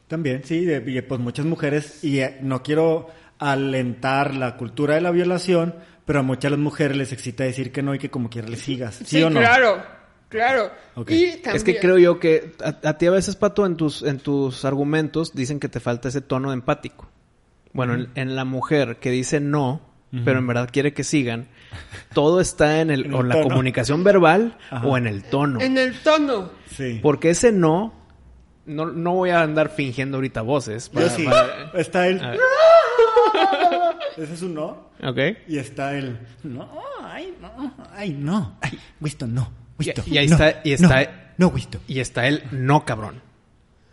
También, sí, de- y, pues muchas mujeres, y eh, no quiero alentar la cultura de la violación, pero a muchas las mujeres les excita decir que no y que como quiera les sigas. ¿Sí, Sí, o no? claro. Claro. Ok. Y también... Es que creo yo que a, a ti a veces, Pato, en tus, en tus argumentos dicen que te falta ese tono empático. Bueno, en, en la mujer que dice no, pero en verdad quiere que sigan, todo está en, el, En o el la tono. comunicación verbal Ajá. o en el tono. En el tono. Sí. Porque ese no, no, no voy a andar fingiendo ahorita voces. Yo sí. para- Está el... A ver. <laughs> Ese es un no. Ok. Y está el... No, ay, no, ay, no. Ay, Winston, no. Winston, Y- y ahí no, está- y está- No, no. Y está el no, cabrón.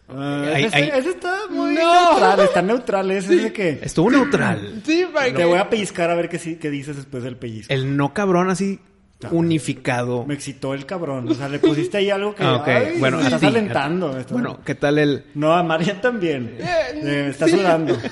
Ah, Ahí- ese, ahí- ese está muy No. neutral, está neutral. Ese es de que... Estuvo neutral. <clears throat> Sí, para Te que... voy a pellizcar a ver qué, sí- qué dices después del pellizco. El no cabrón así unificado. Me excitó el cabrón. O sea, le pusiste ahí algo que... Ah, ok. ay, Bueno, me estás ti, alentando. me Bueno, ¿qué tal el No, a María también. Eh, Eh, está sí. sudando. <laughs>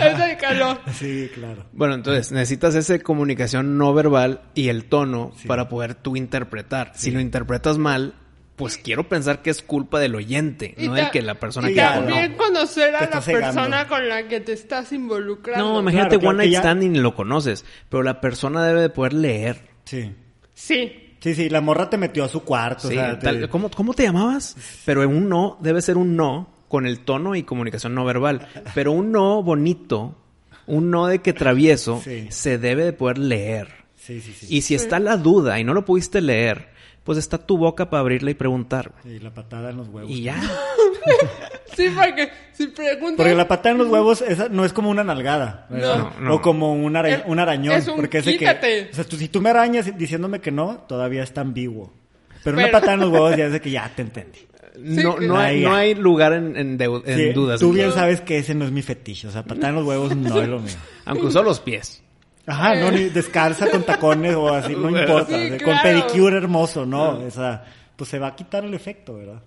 Es el calor. sí, claro. Bueno, entonces necesitas esa comunicación no verbal y el tono para poder tú interpretar. Si lo interpretas mal, pues quiero pensar que es culpa del oyente, Y no del que la persona y que también no. conocer a la cegando. persona con la que te estás involucrando. No, imagínate Claro, claro One Night ya- Stand y ni lo conoces, pero la persona debe de poder leer. Sí. Sí. Sí, sí, la morra te metió a su cuarto. Sí, o sea, te- tal- ¿cómo, ¿Cómo te llamabas? Pero un no debe ser un no con el tono y comunicación no verbal. Pero un no bonito, un no de que travieso, Sí. se debe de poder leer. Sí, sí, sí. Y si está la duda y no lo pudiste leer, pues está tu boca para abrirla y preguntar. Sí, la patada en los huevos. Y ya. <laughs> Sí, porque si preguntas... Porque la patada en los huevos esa no es como una nalgada. No, no. O como un, ara- Es- un arañón. es un porque es de quítate. que. O sea, tú- si tú me arañas diciéndome que no, todavía está ambiguo. Pero, una Pero- patada en los huevos ya es de que ya te entendí. No, no, hay, ya. no hay lugar en, en en Sí, dudas. Tú bien sabes que ese no es mi fetiche. O sea, patada en los huevos no es lo mío. Aunque usó los pies. Ajá, no, ni descalza con tacones o así, no <laughs> importa. Sí, o sea, Con claro. pedicure hermoso, ¿no? O sea, pues se va a quitar el efecto, ¿verdad?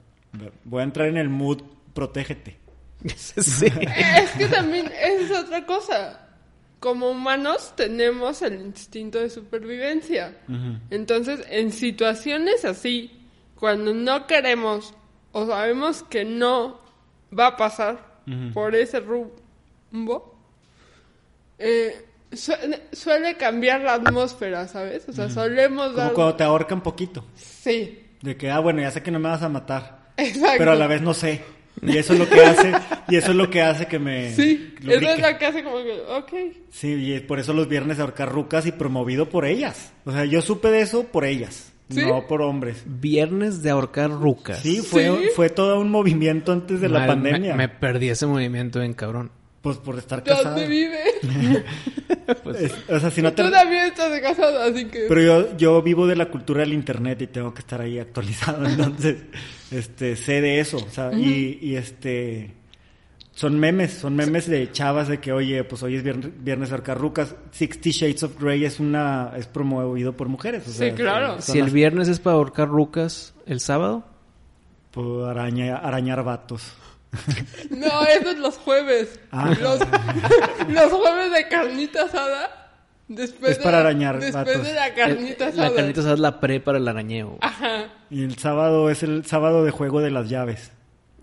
Voy a entrar en el mood, protégete. <laughs> sí. Es que también es otra cosa. Como humanos tenemos el instinto de supervivencia. Entonces, en situaciones así, cuando no queremos o sabemos que no va a pasar por ese rumbo, eh, suele, suele cambiar la atmósfera, ¿sabes? O sea, solemos Como dar... cuando te ahorcan poquito. Sí, De que, ah, bueno, ya sé que no me vas a matar. exacto. Pero a la vez no sé. Y eso es lo que hace, y eso es lo que hace que me Sí, lubrique. eso es lo que hace como que, ok. Sí, y por eso los viernes de ahorcar rucas y promovido por ellas. O sea, yo supe de eso por ellas, ¿Sí? no por hombres. Viernes de ahorcar rucas. Sí, fue, ¿Sí? fue todo un movimiento antes de la pandemia. Me, me perdí ese movimiento en cabrón. Pues por estar casado. ¿Dónde vive? <laughs> Es- o sea, si no te... Tú también estás casado, así que... Pero yo, yo vivo de la cultura del internet y tengo que estar ahí actualizado, <laughs> entonces, este, sé de eso, o sea, y, y este, son memes, son memes de chavas de que, oye, pues hoy es viernes, viernes Arcarrucas, Sixty Shades of Grey es una, es promovido por mujeres, o Sí, sea, claro. son Si el viernes es para ahorcar rucas, ¿el sábado? por araña, arañar vatos. <laughs> No, eso es los jueves. Ah. Los, <laughs> los jueves de carnita asada. Después Es para de, arañar Después vatos. de la carnita asada. La carnita asada es la pre para el arañeo. Ajá. Y el sábado es el sábado de juego de las llaves.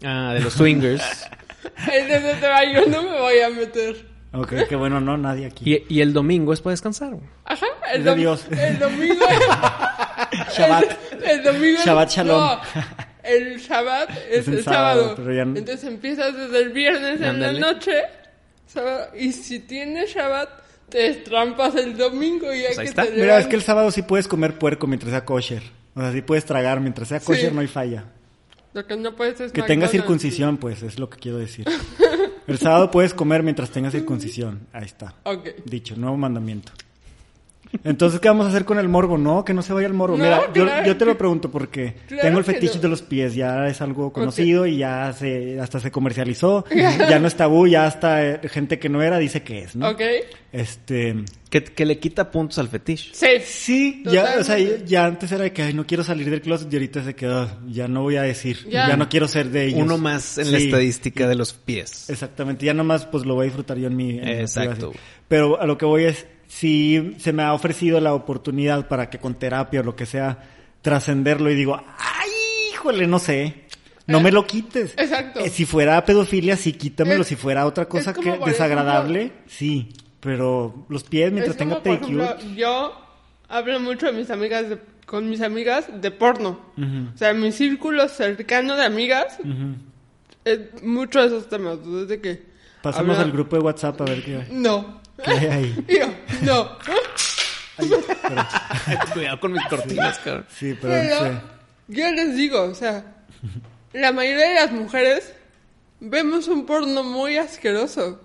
Ah, de los swingers. En <laughs> ese tema yo no me voy a meter. Ok, que bueno, no, nadie aquí. y, y el domingo es para descansar. Ajá. El, dom- Dios. el domingo. Shabbat. El, el domingo. Shabbat shalom. No, el Shabbat es, Es el el sábado. sábado, ya Entonces empiezas desde el viernes en la noche. sábado, y si tienes Shabbat, te estrampas el domingo y Pues ahí que está. te Mira, es que el sábado sí puedes comer puerco mientras sea kosher. O sea, sí puedes tragar mientras sea kosher, Sí. no hay falla. Lo que no puedes es Que tenga McDonald's. circuncisión, pues, es lo que quiero decir. El sábado puedes comer mientras tenga circuncisión. Ahí está. <laughs> Dicho, nuevo mandamiento. Entonces, ¿qué vamos a hacer con el morbo? No, que no se vaya el morbo. No, Mira, yo, claro yo te lo pregunto porque claro tengo el fetiche no. de los pies, ya es algo conocido y ya se, hasta se comercializó, ya no es tabú, ya hasta eh, gente que no era dice que es, ¿no? Ok. Este, Que, que le quita puntos al fetiche. Sí. sí, ya, o sea, ya antes era de que, ay, no quiero salir del closet y ahorita se quedó, ya no voy a decir, Ya. ya, no quiero ser de ellos. Uno más en la estadística de los pies. Exactamente, ya nomás pues lo voy a disfrutar yo en mi... en Exacto. Pero a lo que voy es, si se me ha ofrecido la oportunidad para que con terapia o lo que sea, trascenderlo y digo, ay, híjole, no sé, no Eh, me lo quites. exacto. Eh, si fuera pedofilia, sí, quítamelo. Es- si fuera otra cosa que desagradable, sí. Pero los pies mientras tenga pedicure... yo hablo mucho de mis amigas de con mis amigas de porno. O sea, mi círculo cercano de amigas es mucho de esos temas. Desde que Pasamos habla- al grupo de WhatsApp a ver qué, No. Qué hay ahí. <laughs> Yo, no. <laughs> Cuidado con mis cortinas, cabrón. Sí, pero... Pero sí. yo les digo, o sea, la mayoría de las mujeres vemos un porno muy asqueroso.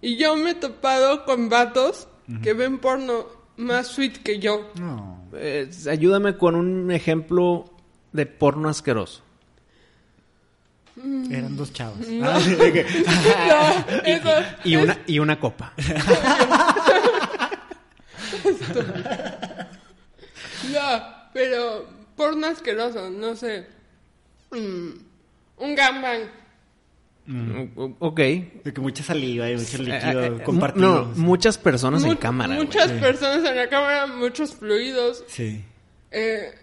Y yo me he topado con vatos que ven porno más sweet que yo. No. Eh, ayúdame con un ejemplo de porno asqueroso. Eran dos chavos. Ah, sí, de que- <laughs> No, eso, Y una, y una copa. <laughs> no, pero porno asqueroso, no sé. Mm, un gangbang. O- ok. de que mucha saliva y mucho Eh, líquido eh, compartido. No, muchas personas en cámara. Muchas personas en la cámara, muchos fluidos. Sí. Eh,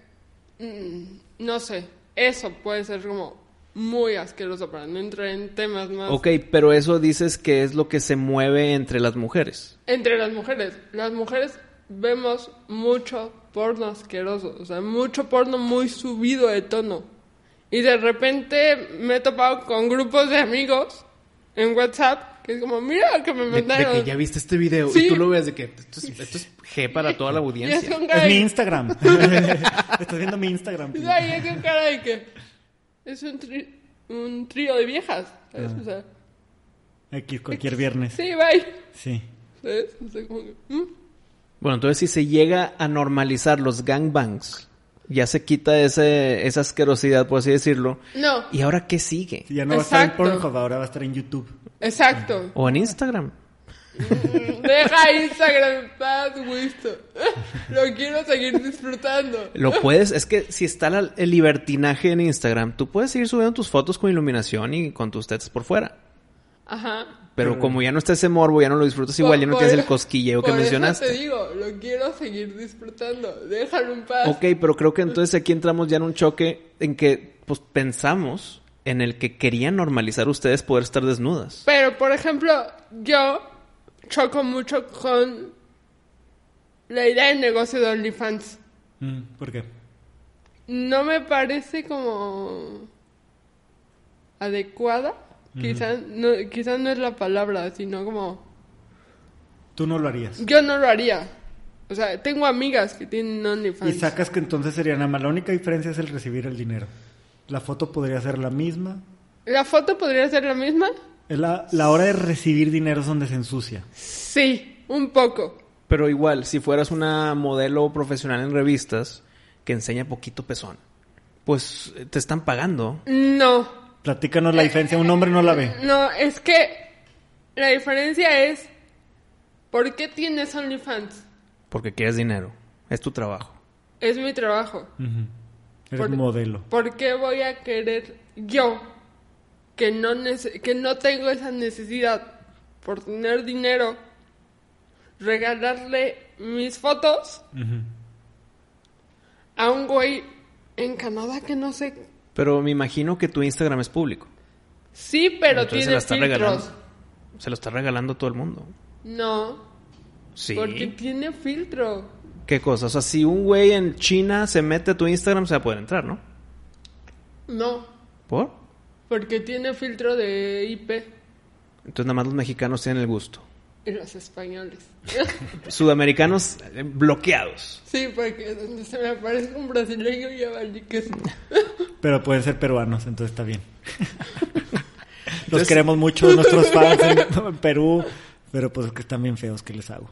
mm, no sé, eso puede ser como muy asqueroso para no entrar en temas más Ok, pero eso dices que es lo que se mueve entre las mujeres. entre las mujeres. Las mujeres vemos mucho porno asqueroso, o sea, mucho porno muy subido de tono. Y de repente me he topado con grupos de amigos en WhatsApp que es como, mira que me De, de mandaron. que ya viste este video Sí. y tú lo ves de que esto es, esto es G para toda la <laughs> es audiencia. Es mi de- Instagram. <laughs> Estás viendo mi Instagram. <laughs> y es con cara de que es un, tri- un trío de viejas, ¿sabes? Ah. O sea, Aquí cualquier viernes. sí, bye. Sí. ¿Sabes? O sea, como que, ¿mm? Bueno, entonces si se llega a normalizar los gangbangs, ya se quita ese, esa asquerosidad, por así decirlo. No, ¿Y ahora qué sigue? Ya no va a estar en. Pornhub, ahora va a estar en YouTube. exacto. O en Instagram. Deja Instagram en paz, Wisto. Lo quiero seguir disfrutando. Lo puedes, es que si está la- el libertinaje en Instagram, tú puedes seguir subiendo tus fotos con iluminación y con tus tetas por fuera. Ajá. Pero como ya no está ese morbo, ya no lo disfrutas igual, ya no Por- tienes el por- cosquilleo que por eso mencionaste. te digo, lo quiero seguir disfrutando. Déjalo en paz. Ok, pero creo que entonces aquí entramos ya en un choque en que pues pensamos en el que querían normalizar ustedes poder estar desnudas. Pero, por ejemplo, yo choco mucho con la idea del negocio de OnlyFans. Mm, ¿Por qué? No me parece como adecuada. Quizás no, quizás no es la palabra, sino como Tú no lo harías. yo no lo haría. O sea, tengo amigas que tienen Y OnlyFans. sacas que entonces sería nada más. La única diferencia es el recibir el dinero. La foto podría ser la misma. ¿La foto podría ser la misma? Es la, la hora de recibir dinero es donde se ensucia. Sí, un poco. Pero igual, si fueras una modelo profesional en revistas que enseña poquito pezón, pues eh, te están pagando. No, Platícanos la diferencia. Un hombre no la ve. no, es que la diferencia es ¿por qué tienes OnlyFans? Porque quieres dinero. Es tu trabajo. Es mi trabajo. Ujú. Eres Por- modelo. ¿Por qué voy a querer yo que no nece- que no tengo esa necesidad por tener dinero regalarle mis fotos a un güey en Canadá que no sé Pero me imagino que tu Instagram es público. sí pero Entonces tiene filtros regalando. Se lo está regalando a todo el mundo. no Sí. porque tiene filtro ¿Qué cosa? O sea, si un güey en China se mete a tu Instagram, se va a poder entrar, ¿no? no ¿Por? Porque tiene filtro de IP Entonces nada más los mexicanos tienen el gusto. y los españoles <laughs> Sudamericanos eh, bloqueados. sí porque donde se me aparece un brasileño ya valí que sí. <laughs> Pero pueden ser peruanos, entonces está bien. <laughs> Los Entonces- queremos mucho, nuestros fans en, Perú. Pero pues es que están bien feos, ¿qué les hago?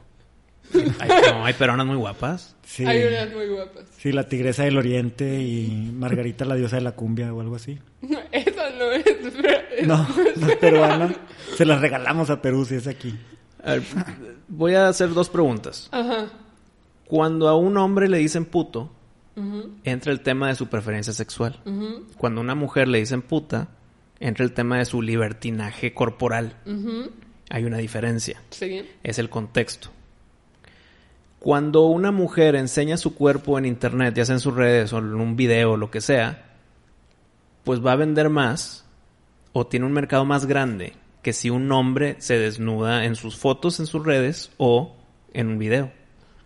Ay, no, hay peruanas muy guapas. Sí, hay unas muy guapas sí, la tigresa del oriente y Margarita la diosa de la cumbia o algo así. No, esa no es. No, no es peruana. Se las regalamos a Perú si es aquí. A ver, voy a hacer dos preguntas. Ajá. Cuando a un hombre le dicen puto, entra el tema de su preferencia sexual. Cuando a una mujer le dicen puta, entra el tema de su libertinaje corporal. Hay una diferencia. Sí. Es el contexto. Cuando una mujer enseña su cuerpo en internet, ya sea en sus redes o en un video o lo que sea, pues va a vender más o tiene un mercado más grande que si un hombre se desnuda en sus fotos en sus redes o en un video.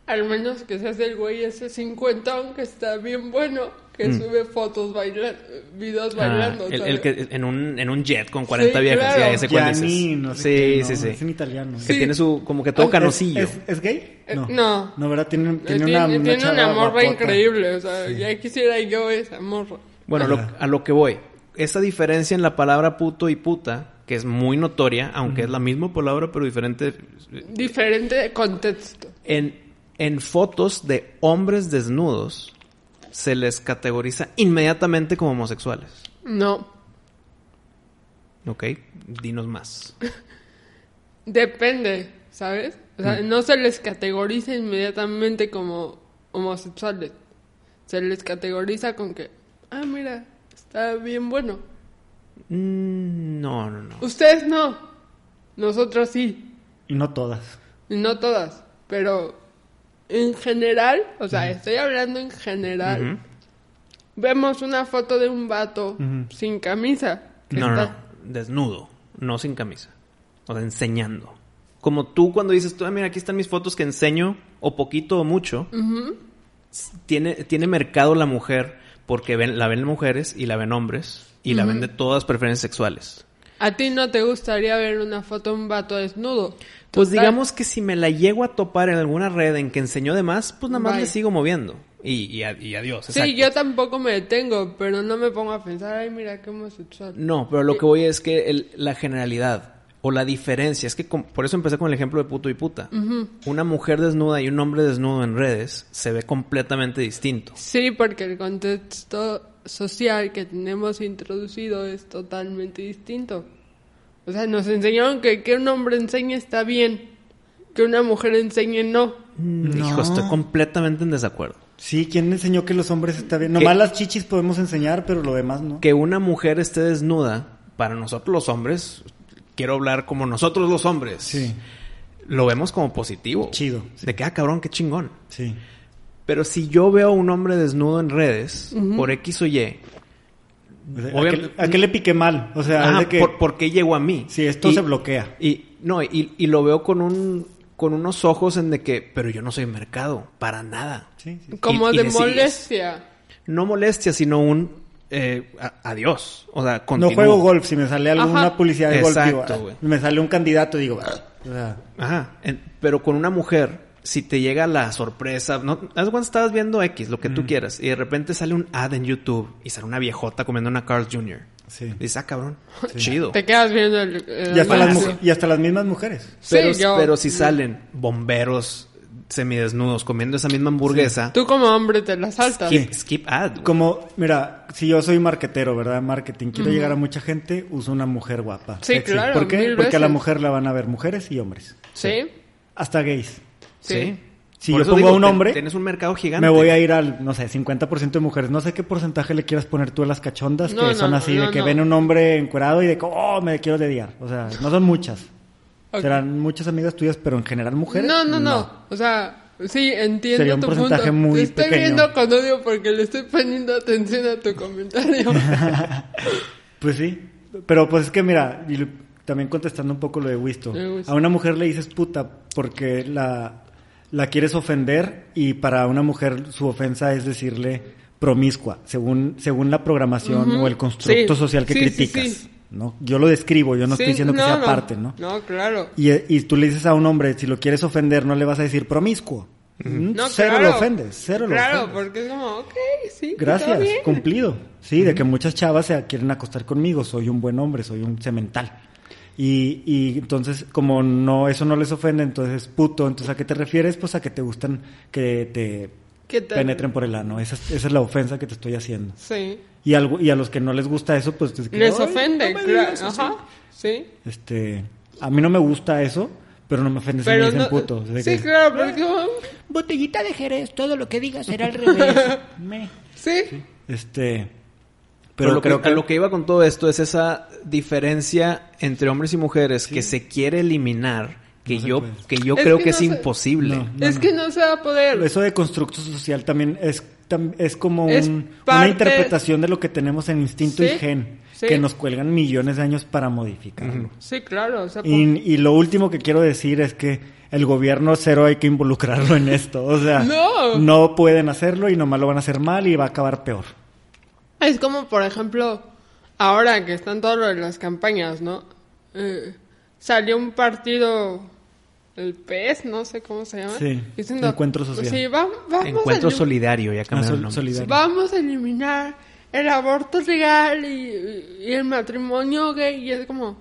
Al menos que seas el güey ese cincuentón que está bien bueno, que Mm. sube fotos bailando, videos Ah, bailando. el, el que en un, en un jet con 40 Sí, viejas. claro. Ya ese no sé sí, qué, sí, no, sí. Es en italiano. Que Sí. tiene su, como que todo Ah, canosillo. ¿Es, es, es gay? Eh, no. No, ¿verdad? Tiene, tiene, Tiene, una, una tiene chava una morra guapota. increíble, o sea, ya quisiera yo esa morra. Bueno, a lo, a lo que voy. Esa diferencia en la palabra puto y puta, que es muy notoria, aunque es la misma palabra pero diferente. Diferente contexto. En, en fotos de hombres desnudos se les categoriza inmediatamente como homosexuales. No. ¿Ok? Dinos más. <laughs> Depende, ¿sabes? O Mm. sea, no se les categoriza inmediatamente como homosexuales. Se les categoriza con que, ah, mira, está bien bueno. Mm, no, no, no. Ustedes no. Nosotros sí. Y no todas. Y no todas. Pero en general, o sea, estoy hablando en general. Vemos una foto de un vato sin camisa. que No, no, está- no. Desnudo, no sin camisa. O sea, enseñando. Como tú cuando dices, tú, ah, mira, aquí están mis fotos que enseño, o poquito o mucho. tiene, tiene mercado la mujer porque ven, la ven mujeres y la ven hombres y la ven de todas preferencias sexuales. ¿A ti no te gustaría ver una foto de un vato desnudo? Pues Total. digamos que si me la llego a topar en alguna red en que enseñó de más, pues nada más Bye. le sigo moviendo. Y, y, a- y adiós. Sí, yo tampoco me detengo, pero no me pongo a pensar, ay, mira qué homosexual. No, pero lo que voy es que el- la generalidad o la diferencia, es que por eso empecé con el ejemplo de puto y puta. Una mujer desnuda y un hombre desnudo en redes se ve completamente distinto. Sí, porque el contexto social que tenemos introducido es totalmente distinto. O sea, nos enseñaron que que un hombre enseñe está bien, que una mujer enseñe no. No. Hijo, estoy completamente en desacuerdo. Sí, ¿quién enseñó que los hombres está bien? Nomás las chichis podemos enseñar, pero lo demás no. Que una mujer esté desnuda, para nosotros los hombres, quiero hablar como nosotros los hombres, Sí, lo vemos como positivo. Chido. De que, ah, cabrón, qué chingón. sí. Pero si yo veo a un hombre desnudo en redes, por X o Y, O sea, ¿A, qué, a qué le piqué mal? O sea, ajá, es de que... ¿por, por qué llegó a mí? Sí, esto Y- se bloquea. Y, no, y, y lo veo con un con unos ojos en de que, pero yo no soy mercado, para nada. Sí, sí. Como Y- de sigues. molestia. No molestia, sino un eh, a- adiós. O sea, No juego golf. Si me sale alguna Ajá. publicidad de golf, digo, Exacto, ah, güey. me sale un candidato, digo, ah, o sea, Ajá. En- pero con una mujer, si te llega la sorpresa, no, cuando estabas viendo X, lo que tú quieras, y de repente sale un ad en YouTube y sale una viejota comiendo una Carl's Jr. sí. Dices, ah, cabrón, chido. Te quedas viendo el... el Y hasta, las, anuncio. mu- y hasta las mismas mujeres. Pero, Sí, yo- pero si salen bomberos semidesnudos comiendo esa misma hamburguesa, Tú como hombre te la saltas. skip, skip ad. Como, mira, si yo soy marquetero, ¿verdad? Marketing, quiero llegar a mucha gente, uso una mujer guapa. Sí, sexy. claro, ¿Por qué? Porque a la mujer la van a ver mujeres y hombres. ¿Sí? Hasta gays. Sí. Si Por yo pongo digo, a un hombre, Tienes un mercado gigante. Me voy a ir al, no sé, 50% de mujeres. No sé qué porcentaje le quieras poner tú a las cachondas No, que son así, no, de que ven un hombre encuerado y de que, oh, me quiero dediar. O sea, no son muchas. Serán muchas amigas tuyas, pero en general mujeres. No, no, no, O sea, sí, entiendo Sería un tu porcentaje punto. muy Te estoy pequeño. viendo con odio porque le estoy poniendo atención a tu comentario. <laughs> Pues sí. Pero pues es que mira, y también contestando un poco lo. De Wisto. A una mujer le dices puta porque la, la quieres ofender y para una mujer su ofensa es decirle promiscua, según, según la programación o el constructo Sí. social que Sí, criticas. sí. ¿no? Yo lo describo, yo no estoy diciendo que sea no. parte, ¿no? No, claro. Y, y tú le dices a un hombre, si lo quieres ofender, no le vas a decir promiscuo. Mm, No, cero claro. lo ofendes, cero lo Claro, ofendes. porque es como, ok, sí, Gracias, bien. cumplido. Sí, de que muchas chavas se quieren acostar conmigo, soy un buen hombre, soy un cemental. Y, y entonces, como no, eso no les ofende, entonces puto, entonces ¿a qué te refieres? Pues a que te gustan que te penetren por el ano. Esa, es- esa es la ofensa que te estoy haciendo. Sí. Y, algo, y a los que no les gusta eso, pues... es que, Les "Ay, ofende, no claro. así". Ajá. Sí. Este, a mí no me gusta eso, pero no me ofende si me Pero dicen no, puto. Sí, que, claro, porque Botellita de Jerez, todo lo que digas será al <laughs> revés. Me. sí. Este... Pero Pero lo creo que, lo que iba con todo esto es esa diferencia entre hombres y mujeres que se quiere eliminar, que No yo, que yo Es creo que que, no es se- imposible. No. es que no se va a poder. Eso de constructo social también es tam- es como Es un- parte- una interpretación de lo que tenemos en instinto y gen, sí. que nos cuelgan millones de años para modificarlo. Sí, claro. O sea, Y, y lo último que quiero decir es que el gobierno cero hay que involucrarlo en esto. O sea, <laughs> No. no pueden hacerlo y nomás lo van a hacer mal y va a acabar peor. Es como, por ejemplo, ahora que están todas las campañas, ¿no? Eh, salió un partido, el PES, no sé cómo se llama. Sí, diciendo, Encuentro Social. Sí, va- vamos, Encuentro solidario, ya Ah, cambiaron nombre. solidario. vamos a eliminar el aborto legal y, y el matrimonio gay. Y es como,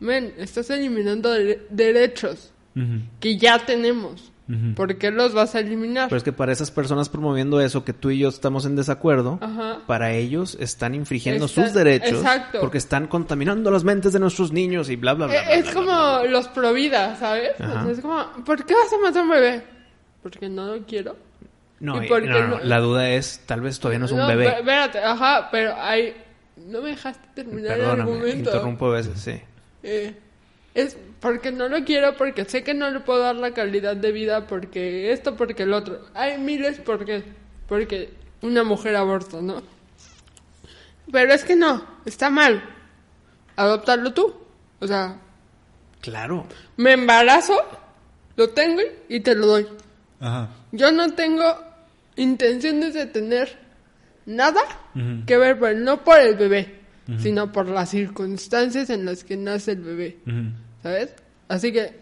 men, estás eliminando de- derechos que ya tenemos. Ujú. ¿Por qué los vas a eliminar? Pero es que para esas personas promoviendo eso, que tú y yo estamos en desacuerdo, Ajá. para ellos están infringiendo Está- sus derechos exacto. porque están contaminando las mentes de nuestros niños y bla, bla, bla. bla, Eh, Es bla, como bla, los provida, ¿sabes? Ajá. O sea, es como, ¿por qué vas a matar a un bebé? Porque no lo quiero. No, ¿Y y- por qué no, no, no? La duda es, tal vez todavía no es un No, bebé. Espérate, ajá, pero hay... No me dejaste terminar el Perdóname, argumento. interrumpo a veces, sí. Eh, es porque no lo quiero, porque sé que no le puedo dar la calidad de vida, porque esto, porque el otro. Hay miles por qué. Porque una mujer aborta, ¿no? Pero es que no, está mal. Adoptarlo tú. O sea, Claro. me embarazo, lo tengo y te lo doy. Ajá. Yo no tengo intenciones de tener nada que ver, pero no por el bebé, sino por las circunstancias en las que nace el bebé, Ujú. ¿Sabes? Así que,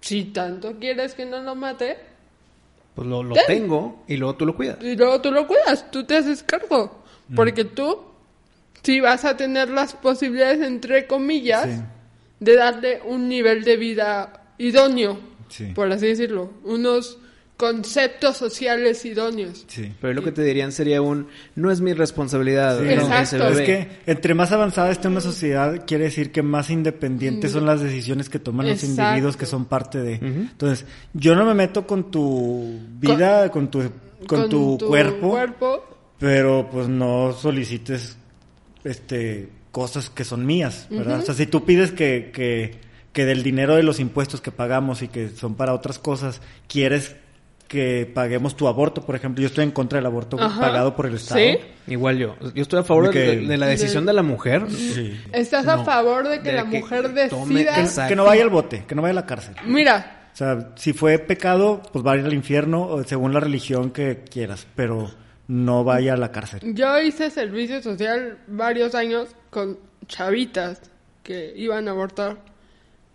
si tanto quieres que no lo mate, Pues lo, lo Ten. tengo y luego tú lo cuidas. y luego tú lo cuidas, tú te haces cargo, porque tú sí vas a tener las posibilidades, entre comillas, Sí. de darle un nivel de vida idóneo, Sí. por así decirlo, unos conceptos sociales idóneos. Sí. Pero lo que te dirían sería un, no es mi responsabilidad Sí, no, Exacto. bebé. Es que entre más avanzada esté una sociedad, quiere decir que más independientes son las decisiones que toman los individuos que son parte de. Entonces, yo no me meto con tu vida, con, tu, con, tu, cuerpo, cuerpo, pero pues no solicites este cosas que son mías, ¿verdad? O sea, si tú pides que, que, que del dinero de los impuestos que pagamos y que son para otras cosas, quieres que paguemos tu aborto, por ejemplo, yo estoy en contra del aborto Ajá. pagado por el Estado. ¿Sí? Igual yo. Yo estoy a favor De que- de, de la decisión de la mujer. Sí. ¿Estás a favor de que de la que mujer tome decida? esa- Que no vaya al bote, que no vaya a la cárcel. Mira, O sea, si fue pecado, pues va a ir al infierno según la religión que quieras, pero no vaya a la cárcel. yo hice servicio social varios años con chavitas que iban a abortar.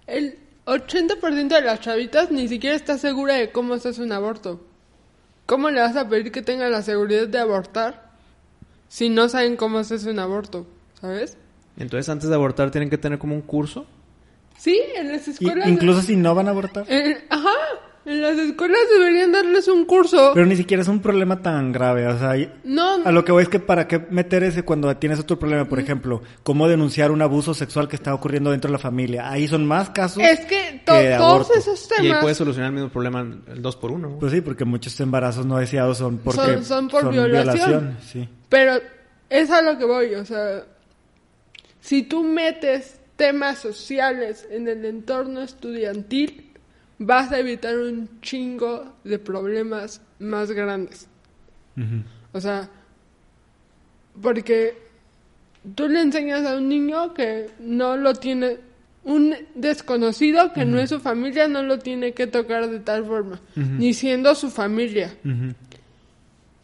El 80% de las chavitas ni siquiera está segura de cómo se hace un aborto. ¿Cómo le vas a pedir que tenga la seguridad de abortar si no saben cómo se hace un aborto? ¿Sabes? Entonces, antes de abortar, tienen que tener como un curso. Sí, en las Y- escuelas... incluso si no van a abortar. En- ajá, las escuelas deberían darles un curso. Pero ni siquiera es un problema tan grave. O sea, no, a lo que voy es que para qué meter ese cuando tienes otro problema, por ejemplo, cómo denunciar un abuso sexual que está ocurriendo dentro de la familia. Ahí son más casos. es que to- que todos aborto. esos Y ahí temas puedes solucionar el mismo problema el 2 por 1 Pues sí, porque muchos embarazos no deseados son porque Son- son por violación. sí. Pero es a lo que voy, o sea, si tú metes temas sociales en el entorno estudiantil, vas a evitar un chingo de problemas más grandes. O sea, porque tú le enseñas a un niño que no lo tiene, un desconocido que no es su familia, no lo tiene que tocar de tal forma, ni siendo su familia.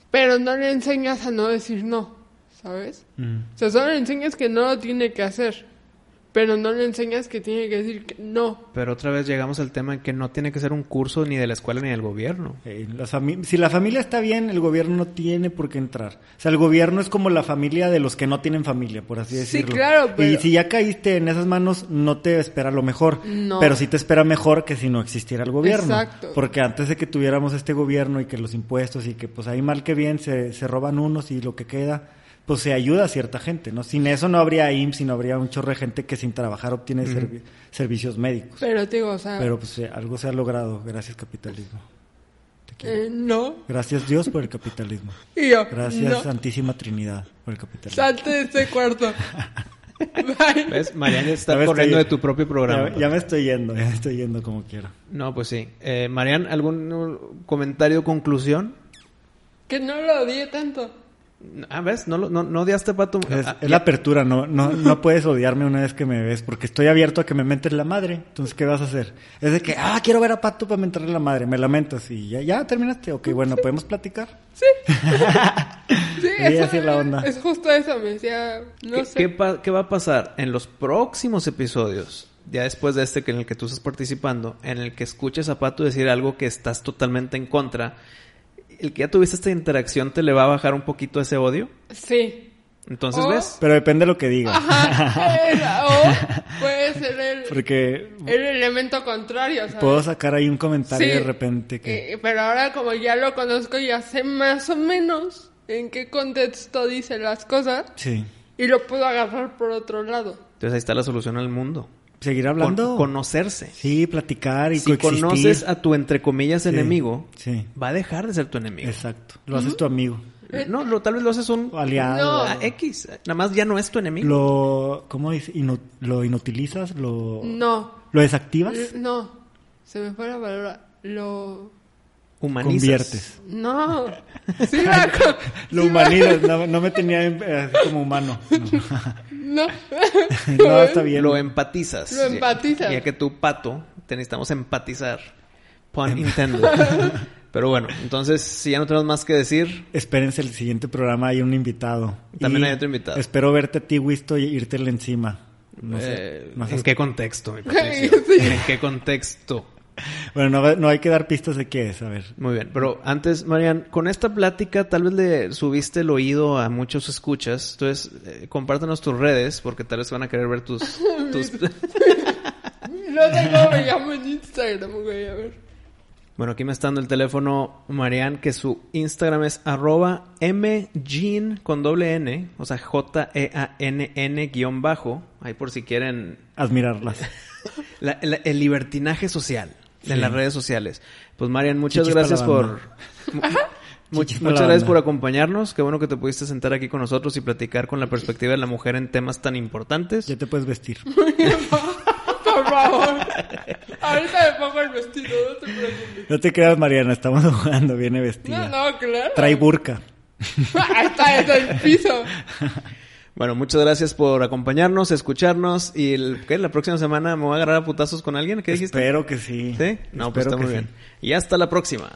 Pero no le enseñas a no decir no, ¿sabes? O sea, solo le enseñas que no lo tiene que hacer, pero no le enseñas que tiene que decir que no. Pero otra vez llegamos al tema en que no tiene que ser un curso ni de la escuela ni del gobierno. Eh, si la familia está bien, el gobierno no tiene por qué entrar. O sea, el gobierno es como la familia de los que no tienen familia, por así Sí, decirlo. claro, pero- Y si ya caíste en esas manos, no te espera lo mejor. No. Pero sí te espera mejor que si no existiera el gobierno. Exacto. Porque antes de que tuviéramos este gobierno y que los impuestos y que pues ahí mal que bien se, se roban unos y lo que queda, pues se ayuda a cierta gente, ¿no? Sin eso no habría IMSS y no habría un chorro de gente que sin trabajar obtiene servi- servicios médicos. Pero te digo, o sea, Pero pues eh, algo se ha logrado, gracias capitalismo. Te quiero. eh, no. Gracias Dios por el capitalismo. <laughs> Y yo, Gracias no. Santísima Trinidad por el capitalismo. Salte de ese cuarto. <laughs> Bye. ¿Ves? Mariana está corriendo de tu propio programa. Ya, ya me estoy yendo, ya me estoy yendo como quiero. No, pues sí. Eh, Marian, ¿algún uh, comentario conclusión? Que no lo odié tanto. Ah, ¿ves? No, lo- no, no odiaste a Pato. Es, Ah, es la apertura, no, no, no puedes odiarme una vez que me ves, porque estoy abierto a que me mentes la madre. Entonces, ¿qué vas a hacer? Es de que, ah, quiero ver a Pato para mentarle la madre, me lamentas y ya, ya terminaste. Ok, bueno, ¿podemos platicar? Sí. <laughs> sí, Y eso así es la onda. Es justo eso, me decía. No ¿Qué, sé. qué pa- qué va a pasar en los próximos episodios? Ya después de este que en el que tú estás participando, en el que escuches a Pato decir algo que estás totalmente en contra, el que ya tuviste esta interacción te le va a bajar un poquito ese odio. Sí. Entonces. ¿ves? Pero depende de lo que diga. Ajá. O puede ser el, Porque el elemento contrario, ¿sabes? puedo sacar ahí un comentario Sí. de repente que... Eh, pero ahora como ya lo conozco, ya sé más o menos en qué contexto dice las cosas Sí. y lo puedo agarrar por otro lado. Entonces ahí está la solución al mundo. Seguir Con- hablando. conocerse. Sí, platicar y si coexistir. conoces a tu entre comillas Sí, enemigo, Sí, va a dejar de ser tu enemigo. exacto. Lo haces tu amigo. No, lo- tal vez lo haces un aliado. No. a X. Nada más ya no es tu enemigo. Lo... ¿Cómo dice? Inu- ¿Lo inutilizas? ¿Lo... No. ¿Lo desactivas? L- No. Se me fue la palabra. Lo... Humanizas. Conviertes. No. <laughs> Sí, co- Lo sí, humanizas. No, no me tenía en- eh, así como humano. <laughs> No. No. <laughs> No, está bien. Lo empatizas. Lo empatizas. Ya, ya que tú, pato, te necesitamos empatizar. Pun intended. Pero bueno, entonces, si ya no tenemos más que decir, Espérense el siguiente programa, hay un invitado. También Y hay otro invitado. Espero verte a ti, Wisto, y irte encima. No sé. eh, no sé. ¿en qué contexto, mi. ¿En qué contexto? Bueno, no, no hay que dar pistas de qué es, a ver. Muy bien, pero antes, Marian, con esta plática tal vez le subiste el oído a muchos escuchas. Entonces, eh, compártenos tus redes, porque tal vez van a querer ver tus... <laughs> tus... <laughs> No sé cómo me llamo en Instagram, güey. A ver. bueno, aquí me está dando el teléfono Marian, que su Instagram es arroba mjean con doble N, o sea, J-E-A-N-N guion bajo. Ahí por si quieren Admirarlas. <laughs> la- la- el libertinaje social en las redes sociales. Pues Marian, muchas Chichis gracias por... banda. <laughs> mu- mu- <laughs> Chichis pa' la muchas gracias por acompañarnos. Qué bueno que te pudiste sentar aquí con nosotros y platicar con la perspectiva de la mujer en temas tan importantes. Ya te puedes vestir. <laughs> Por favor. Ahorita me pongo el vestido, no te preocupes. No te creas, Mariana, estamos jugando, viene No, vestida. no, claro. Trae burka. Ahí está, está el piso. Bueno, muchas gracias por acompañarnos, escucharnos. ¿Y el, ¿qué? la próxima semana me voy a agarrar a putazos con alguien? ¿Qué dijiste? Espero que sí. ¿Sí? No, pues Espero pues está muy sí. bien. Y hasta la próxima.